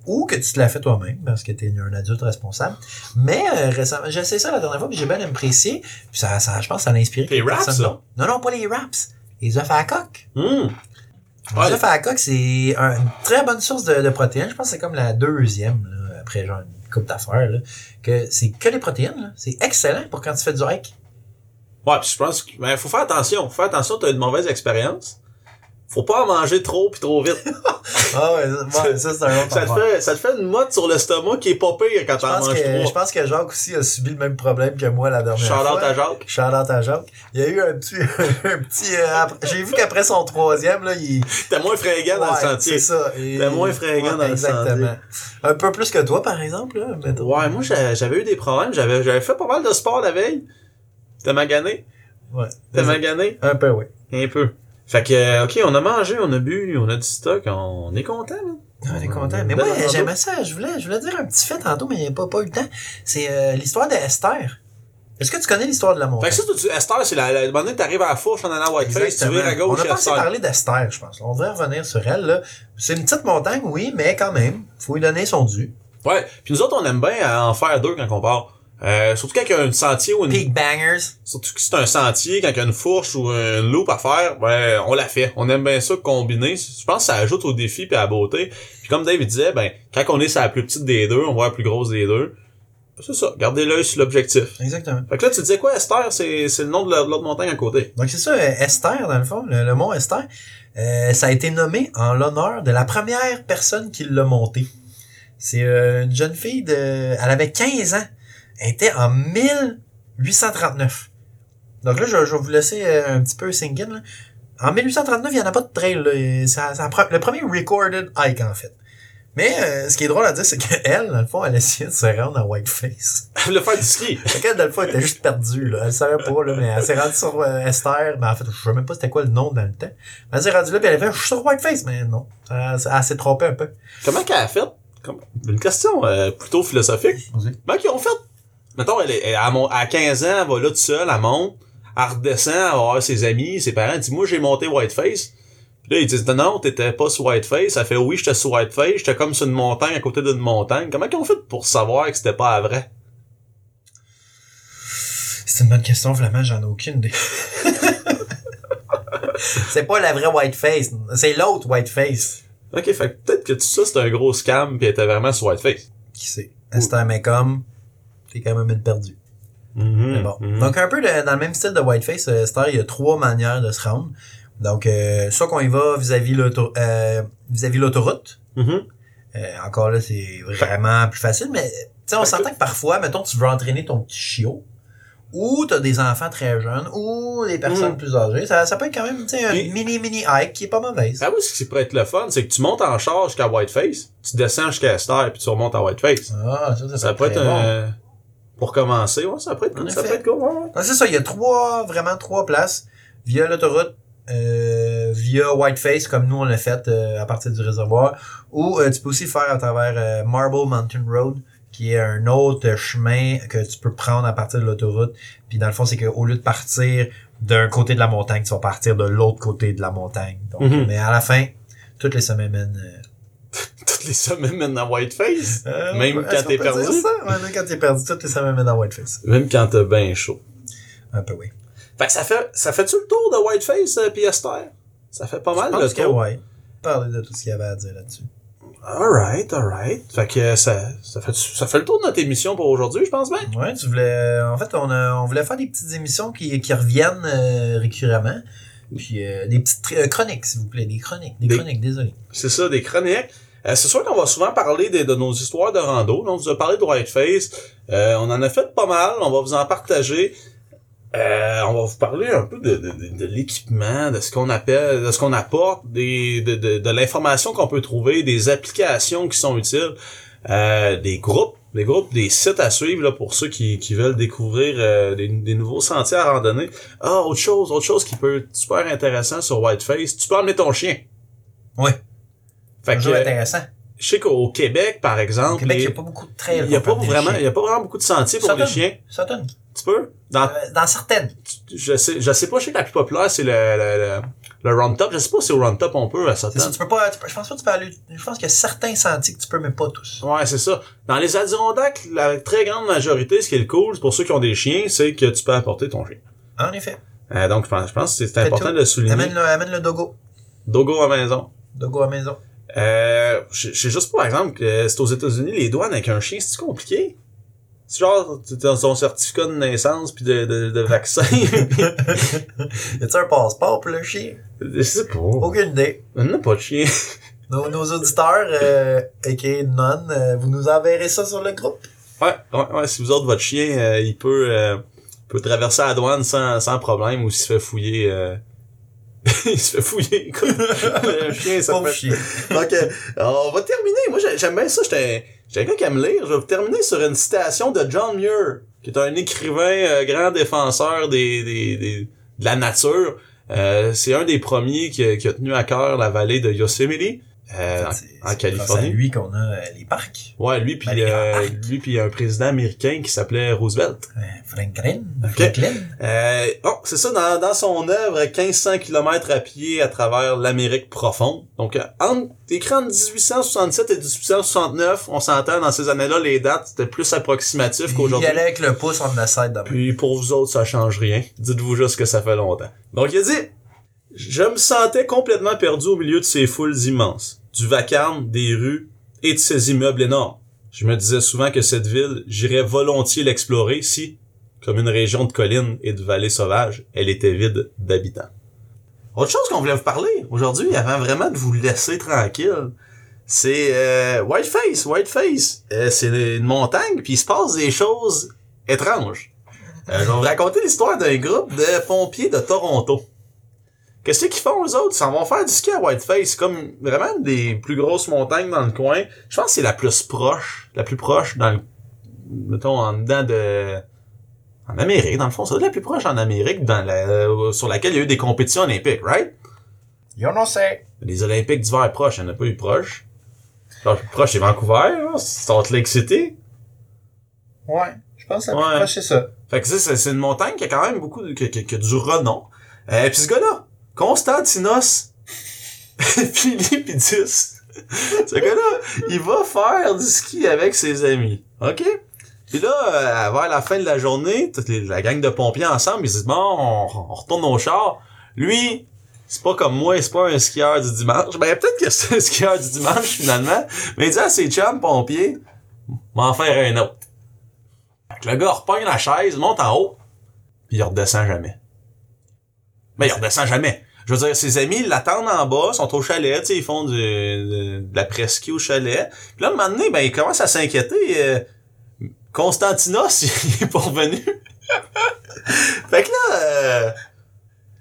ou que tu te la fais toi-même parce que t'es un adulte responsable. Mais euh, récemment, j'ai essayé ça la dernière fois puis j'ai bien apprécié. Puis ça, ça, je pense que ça l'a inspiré. Les wraps, ça? Non, non, pas les wraps. Les œufs à la coque. Mhm. Les œufs à la coque, c'est un- une très bonne source de, de protéines. Je pense que c'est comme la deuxième, là, après genre une coupe d'affaires, là, que c'est que les protéines. là. C'est excellent pour quand tu fais du hike. Ouais, pis je pense que, ben, faut faire attention. Faut faire attention, t'as une mauvaise expérience. Faut pas en manger trop pis trop vite. Ah ouais, ça, ça, c'est un autre ça te fait, ça te fait une motte sur l'estomac qui est pas pire quand Je t'en manges que, je trop. pense que Jacques aussi a subi le même problème que moi la dernière Shout fois. out à Jacques. Shout out à Jacques. Il y a eu un petit, un petit, euh, j'ai vu qu'après son troisième, là, il, T'es moins fringant dans le sentier. C'est ça. T'es moins fringant dans le exactement. Un peu plus que toi, par exemple, là. mettons. Ouais, moi, j'a- j'avais eu des problèmes. J'avais, j'avais fait pas mal de sport la veille. T'es magané? Ouais. T'es magané? Un peu, oui. Un peu. Fait que, euh, ok, on a mangé, on a bu, on a du stock, on est content, man. On est content. Mais moi, j'aimais ça. Je voulais, je voulais dire un petit fait tantôt, mais il n'y a pas, pas eu le temps. C'est euh, l'histoire d'Esther. Est-ce que tu connais l'histoire de la Fait montagne? que ça, tu, Esther, c'est la, la, moment t'arrives à la fourche en allant à Whiteface, tu vires à On gauche, a pas assez parlé d'Esther, je pense. On devrait revenir sur elle. là. C'est une petite montagne, oui, mais quand même, faut lui donner son dû. Ouais. Puis nous autres, on aime bien en faire deux quand on part. Euh, surtout quand il y a un sentier ou une, Peak Bangers. surtout que c'est un sentier, quand il y a une fourche ou une loupe à faire, ben, on la fait. On aime bien ça combiner. Je pense que ça ajoute au défi puis à la beauté. Puis comme Dave disait, ben, quand on est sur la plus petite des deux, on voit la plus grosse des deux. C'est ça. Gardez l'œil sur l'objectif. Exactement. Fait que là, tu disais quoi, Esther? C'est, c'est le nom de l'autre montagne à côté. Donc c'est ça, euh, Esther, dans le fond, le, le mont Esther, euh, ça a été nommé en l'honneur de la première personne qui l'a monté. C'est euh, une jeune fille de... Elle avait 15 ans. Elle était en 1839. Donc là, je, je vais vous laisser euh, un petit peu in, là. En 1839, il n'y en a pas de trail. Là. Ça, le premier recorded hike, en fait. Mais euh, ce qui est drôle à dire, c'est qu'elle, dans le fond, elle essayait de se rendre à Whiteface. le faire du ski. Fait qu'elle, dans le fond, elle était juste perdue, là. Elle savait pas, là, mais elle s'est rendue sur euh, Esther. Mais en fait, je sais même pas c'était quoi le nom dans le temps. Mais elle s'est rendue là, puis elle a fait, je suis sur Whiteface, mais non. Elle, elle s'est trompée un peu. Comment qu'elle a fait? Comme- Une question euh, plutôt philosophique. Comment qu'ils ont fait? Mettons, elle, est- elle, à, mon- à 15 ans, elle va là toute seule, elle monte, elle redescend, elle va voir ses amis, ses parents, elle dit, moi, j'ai monté Whiteface. Puis là, ils disent, non, non, t'étais pas sur Whiteface. Elle fait, oui, j'étais sur Whiteface, j'étais comme sur une montagne, à côté d'une montagne. Comment qu'ils ont fait pour savoir que c'était pas la vraie? C'est une bonne question, Flamand, j'en ai aucune idée. c'est pas la vraie Whiteface. C'est l'autre Whiteface. Ok, fait que peut-être que tout ça, c'était un gros scam, pis elle était vraiment sur Whiteface. Qui sait? Esther Macomb, t'es quand même une perdue. Mais bon. Mhm. Donc, un peu de- dans le même style de Whiteface, euh, Esther, il y a trois manières de se rendre. Donc, euh, soit qu'on y va vis-à-vis euh, vis-à-vis l'autoroute. Mhm. Euh, encore là, c'est vraiment plus facile, mais tu sais, on s'entend que parfois, mettons, tu veux entraîner ton petit chiot, ou t'as des enfants très jeunes, ou des personnes plus âgées. Ça, ça peut être quand même, un mini-mini hike qui est pas mauvaise. Ah oui, ce qui pourrait être le fun, c'est que tu montes en charge jusqu'à Whiteface, tu descends jusqu'à Esther, puis tu remontes à Whiteface. Ah, ça, ça, Ça peut être bon. Pour commencer, ouais, ça peut être, En ça peut être cool, ouais, ouais. C'est ça, il y a trois, vraiment trois places, via l'autoroute, euh, via Whiteface, comme nous on l'a fait euh, à partir du réservoir, ou euh, tu peux aussi faire à travers euh, Marble Mountain Road, qui est un autre chemin que tu peux prendre à partir de l'autoroute. Puis dans le fond, c'est qu'au lieu de partir d'un côté de la montagne, tu vas partir de l'autre côté de la montagne. Donc, Mhm. Mais à la fin, toutes les semaines mènent... euh, Toutes les semaines mènent à Whiteface. euh, Même quand t'es perdu? dire ça? Ouais, même quand t'es perdu, toutes les semaines mènent à Whiteface. Même quand t'as bien chaud. Un peu, oui. Fait que ça fait, ça fait-tu le tour de Whiteface euh, pis Esther? Ça fait pas mal Je le pense que tour. ouais. Parler de tout ce qu'il y avait à dire là-dessus. Alright, alright. Fait que ça, ça, fait, ça fait le tour de notre émission pour aujourd'hui, je pense bien. Ouais, tu voulais. En fait, on, a, on voulait faire des petites émissions qui, qui reviennent euh, récurremment. Puis euh, des petites euh, chroniques, s'il vous plaît. Des chroniques. Des, Des- chroniques, désolé. C'est ça, des chroniques. Euh, c'est sûr qu'on va souvent parler de, de nos histoires de rando. On vous a parlé de Whiteface. Euh, on en a fait pas mal. On va vous en partager. Euh, on va vous parler un peu de, de, de, l'équipement, de ce qu'on appelle, de ce qu'on apporte, des, de, l'information qu'on peut trouver, des applications qui sont utiles, euh, des groupes, des groupes, des sites à suivre là, pour ceux qui, qui veulent découvrir euh, des, des nouveaux sentiers à randonner. Ah, autre chose, autre chose qui peut être super intéressant sur Whiteface, tu peux emmener ton chien. Ouais. Fait que, euh, intéressant. je sais qu'au Québec, par Au exemple, Québec, il n'y a pas beaucoup de trails. il y a pas vraiment, il y a pas vraiment beaucoup de sentiers pour les chiens. Donne. Tu peux? Dans, Euh, dans certaines. je sais, je sais pas, je sais que la plus populaire, c'est le, le, le, Round Top. Je sais pas si au Round Top on peut à C'est ça, certaines. tu peux pas. je pense pas que tu peux aller. Je pense qu'il y a certains sentiers que tu peux, mais pas tous. Ouais, c'est ça. Dans les Adirondacks, la très grande majorité, ce qui est cool, pour ceux qui ont des chiens, c'est que tu peux apporter ton chien. En effet. Euh, donc, je pense, je pense que c'est important tout. de le souligner. Amène le, amène le dogo. Dogo à maison. Dogo à maison. Euh, je sais juste par exemple que c'est aux États-Unis, les douanes avec un chien, c'est compliqué? C'est genre, as ton certificat de naissance puis de, de, de vaccin. Y a-tu un passeport pour le chien? je sais pas. Aucune idée. On n'a pas de chien. Nos, nos auditeurs, euh, a.k.a. non, euh, vous nous enverrez ça sur le groupe? Ouais, ouais, ouais, si vous autres, votre chien, euh, il peut, euh, peut traverser la douane sans, sans problème ou s'il se fait fouiller, euh, il se fait fouiller, écoute. Le chien, ça fait... chien. Donc, euh, on va terminer. Moi, j'ai- j'aime bien ça. J'étais j'étais un gars qui aime lire. Je vais terminer sur une citation de John Muir, qui est un écrivain, euh, grand défenseur des, des, des- de la nature. Euh, c'est un des premiers qui a, qui a tenu à cœur la vallée de Yosemite, euh, en- C'est- en, lui qu'on a euh, les parcs. Ouais, lui puis Ben, euh, lui puis un président américain qui s'appelait Roosevelt. Euh, Franklin. Franklin. Euh, oh, c'est ça, dans, dans son œuvre, 1500 km à pied à travers l'Amérique profonde. Donc, euh, entre, entre 1867 et 1869, on s'entend dans ces années-là, les dates, c'était plus approximatif Il qu'aujourd'hui. allait avec le pouce side de Puis pour vous autres, ça change rien. Dites-vous juste que ça fait longtemps. Donc il a dit Je me sentais complètement perdu au milieu de ces foules immenses, du vacarme, des rues et de ces immeubles énormes. Je me disais souvent que cette ville, j'irais volontiers l'explorer si, comme une région de collines et de vallées sauvages, elle était vide d'habitants. Autre chose qu'on voulait vous parler aujourd'hui, avant vraiment de vous laisser tranquille, c'est euh, Whiteface. Whiteface, euh, c'est une montagne, puis il se passe des choses étranges. Euh, je vous raconter l'histoire d'un groupe de pompiers de Toronto. Qu'est-ce qu'ils font, eux autres? Ils s'en vont faire du ski à Whiteface. C'est comme vraiment une des plus grosses montagnes dans le coin. Je pense que c'est la plus proche. La plus proche dans le... Mettons, en dedans de... En Amérique, dans le fond. C'est la plus proche en Amérique dans la, euh, sur laquelle il y a eu des compétitions olympiques, right? Yo non c'est. Les Olympiques d'hiver proches, il n'y en a pas eu proche. Le plus proche, c'est Vancouver, hein? c'est Salt Lake City. Ouais. Je pense que la Ouais. plus proche, c'est ça. Fait que c'est c'est une montagne qui a quand même beaucoup de, qui, qui- qui a du renom. Euh, puis ce gars-là, Constantinos Philippidis, ce gars-là, il va faire du ski avec ses amis. OK? Puis là, euh, vers la fin de la journée, toute la gang de pompiers ensemble, ils se disent, bon, on, retourne au char. Lui, c'est pas comme moi, c'est pas un skieur du dimanche. Ben, peut-être que c'est un skieur du dimanche, finalement. Mais il dit à ses chums pompiers, m'en faire un autre. Fait que le gars repogne la chaise, monte en haut, puis il redescend jamais. Mais il redescend jamais. Je veux dire, ses amis ils l'attendent en bas, sont au chalet, tu sais, ils font du, de, la presqu'île au chalet. Puis là, un moment donné, ben, il commence à s'inquiéter. euh, Constantinos, il est pas revenu. fait que là, euh,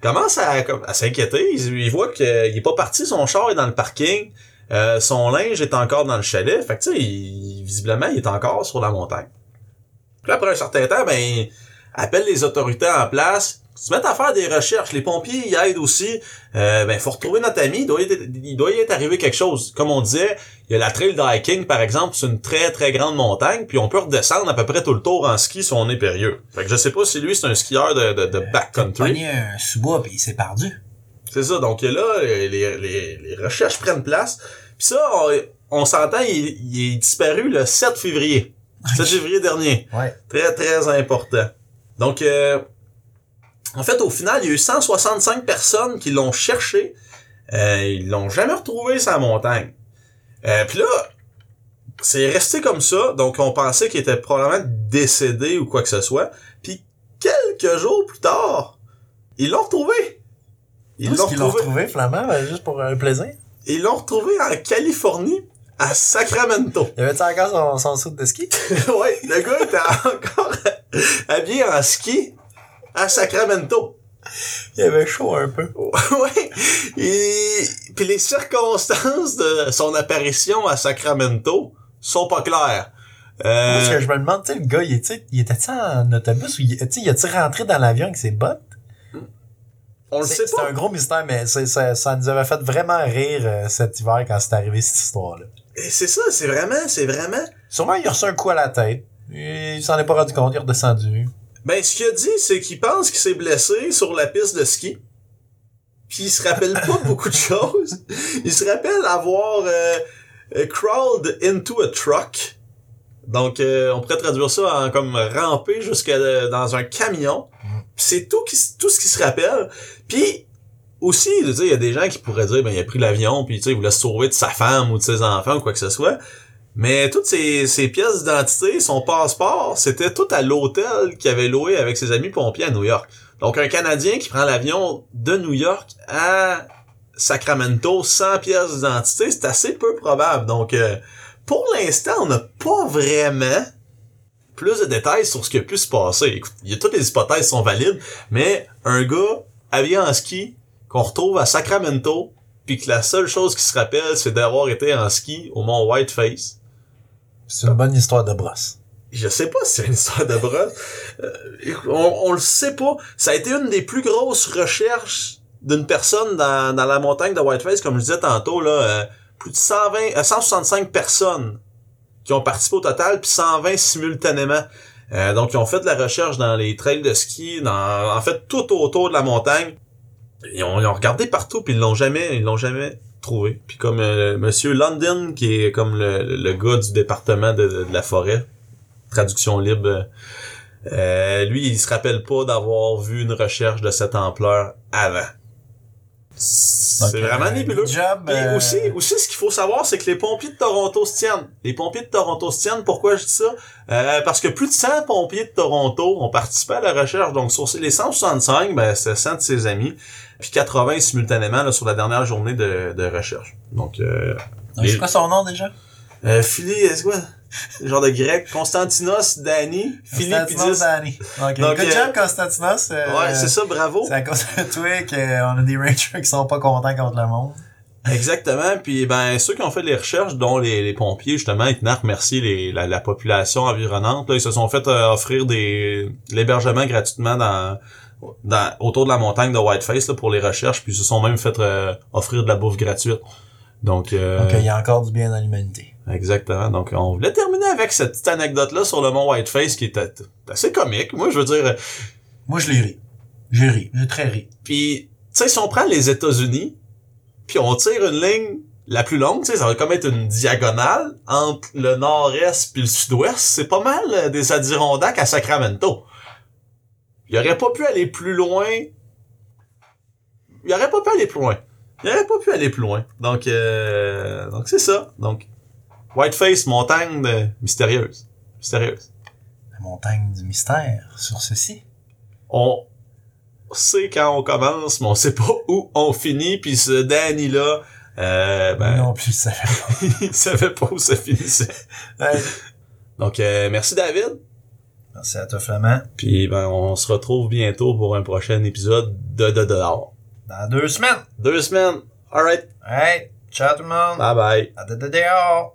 commence à, à s'inquiéter. Il, il voit qu'il est pas parti, son char est dans le parking. Euh, son linge est encore dans le chalet. Fait que tu sais, visiblement, il est encore sur la montagne. Puis là, après un certain temps, ben, il appelle les autorités en place, se mettent à faire des recherches. Les pompiers y aident aussi. Euh, ben, faut retrouver notre ami. Il doit, y être, il doit y être arrivé quelque chose. Comme on disait, il y a la trail de hiking, par exemple, c'est une très, très grande montagne, puis on peut redescendre à peu près tout le tour en ski si on est périlleux. Fait que je sais pas si lui, c'est un skieur de, de, de backcountry. Pogné un sous-bois pis il s'est perdu. C'est ça. Donc là, les, les, les recherches prennent place. Puis ça, on, on s'entend, il, il est disparu le 7 février. 7 février dernier. Ouais. Très, très important. Donc, euh, en fait, au final, il y a eu 165 personnes qui l'ont cherché. Euh, ils l'ont jamais retrouvé sa montagne. Euh, puis là, c'est resté comme ça. Donc, on pensait qu'il était probablement décédé ou quoi que ce soit. Puis, quelques jours plus tard, ils l'ont retrouvé. Ils l'ont retrouvé. retrouvé, Flamand, ben, juste pour un plaisir? Ils l'ont retrouvé en Californie, à Sacramento. Il avait-tu encore son, son saut de ski? ouais, le gars était encore habillé en ski à Sacramento. Il avait chaud un peu. ouais. Et puis les circonstances de son apparition à Sacramento sont pas claires. Euh, Parce que je me demande, tu sais, le gars, il, il était-tu en autobus ou il, il a-tu rentré dans l'avion avec ses bottes? on le C'est sait c'est pas. un gros mystère, mais c'est- ça, ça nous avait fait vraiment rire euh, cet hiver quand c'est arrivé cette histoire-là. Et c'est ça, c'est vraiment, c'est vraiment. Sûrement, il a reçu un coup à la tête. Il s'en est pas rendu compte, il est redescendu. Ben, ce qu'il a dit, c'est qu'il pense qu'il s'est blessé sur la piste de ski. Puis il se rappelle pas beaucoup de choses. Il se rappelle avoir euh, euh, crawled into a truck. Donc, euh, on pourrait traduire ça en comme ramper jusqu'à euh, dans un camion. C'est tout, qui, tout ce qu'il se rappelle. Puis aussi, il y a des gens qui pourraient dire, ben, il a pris l'avion, puis tu sais, il voulait se sauver de sa femme ou de ses enfants ou quoi que ce soit. Mais toutes ces, ces pièces d'identité, son passeport, c'était tout à l'hôtel qu'il avait loué avec ses amis pompiers à New York. Donc un Canadien qui prend l'avion de New York à Sacramento sans pièces d'identité, c'est assez peu probable. Donc euh, pour l'instant, on n'a pas vraiment plus de détails sur ce qui a pu se passer. Écoute, y a toutes les hypothèses sont valides, mais un gars habillé en ski qu'on retrouve à Sacramento, puis que la seule chose qu'il se rappelle, c'est d'avoir été en ski au mont Whiteface. C'est une bonne histoire de brosse. Je sais pas si c'est une histoire de brosse. Euh, on, on le sait pas. Ça a été une des plus grosses recherches d'une personne dans, dans la montagne de Whiteface, comme je disais tantôt, là, euh, plus de 120, euh, 165 personnes qui ont participé au total, puis 120 simultanément. Euh, donc, ils ont fait de la recherche dans les trails de ski, dans, en fait, tout autour de la montagne. Ils ont, ils ont regardé partout, puis ils l'ont jamais, ils l'ont jamais trouvé. Puis comme euh, Monsieur London, qui est comme le, le gars du département de, de la forêt, traduction libre, euh, lui, il se rappelle pas d'avoir vu une recherche de cette ampleur avant. C'est vraiment nébuleux. job, Puis euh, aussi, aussi, ce qu'il faut savoir, c'est que les pompiers de Toronto se tiennent. Les pompiers de Toronto se tiennent. Pourquoi je dis ça? Euh, parce que plus de 100 pompiers de Toronto ont participé à la recherche. Donc, sur les 165, ben, c'est 100 de ses amis. Puis 80 simultanément là, sur la dernière journée de, de recherche. Donc, euh, donc, C'est quoi son nom déjà? euh, Philly, est-ce quoi? Genre de grec. Constantinos, Danny, Constantinos Philippidis. Danny. Donc, Donc, good euh, job, Constantinos. euh, Ouais, c'est ça, bravo. C'est à cause de toi qu'on a des Rangers qui sont pas contents contre le monde. Exactement. Puis ben ceux qui ont fait les recherches, dont les, les pompiers, justement, ils tenaient à remercier les, la, la population environnante. Là, ils se sont fait euh, offrir des l'hébergement gratuitement dans, dans autour de la montagne de Whiteface là, pour les recherches, puis ils se sont même fait euh, offrir de la bouffe gratuite. Donc, euh, Donc, il y a encore du bien dans l'humanité. exactement. Donc on voulait terminer avec cette petite anecdote-là sur le mont Whiteface qui était assez comique. Moi, je veux dire, Moi, je l'ai ri. J'ai ri. J'ai très ri. Puis, tu sais, si on prend les États-Unis, puis on tire une ligne la plus longue, tu sais, ça va comme être une diagonale entre le nord-est puis le sud-ouest, c'est pas mal euh, des Adirondacks à Sacramento. Il aurait pas pu aller plus loin. Il aurait pas pu aller plus loin. Il aurait pas pu aller plus loin. Donc, euh, donc c'est ça. Donc, Whiteface, montagne de- mystérieuse. Mystérieuse. La montagne du mystère sur ceci. on sait quand on commence, mais on sait pas où on finit. Puis ce Danny-là, euh, ben, non plus, ça fait il savait pas où ça finissait. pas. Ouais. Donc, euh, merci David. Merci à toi, Flamand. Puis ben, on se retrouve bientôt pour un prochain épisode de De dehors. Dans deux semaines. Deux semaines. Alright. Hey, ciao tout le monde. Bye bye. À de dehors.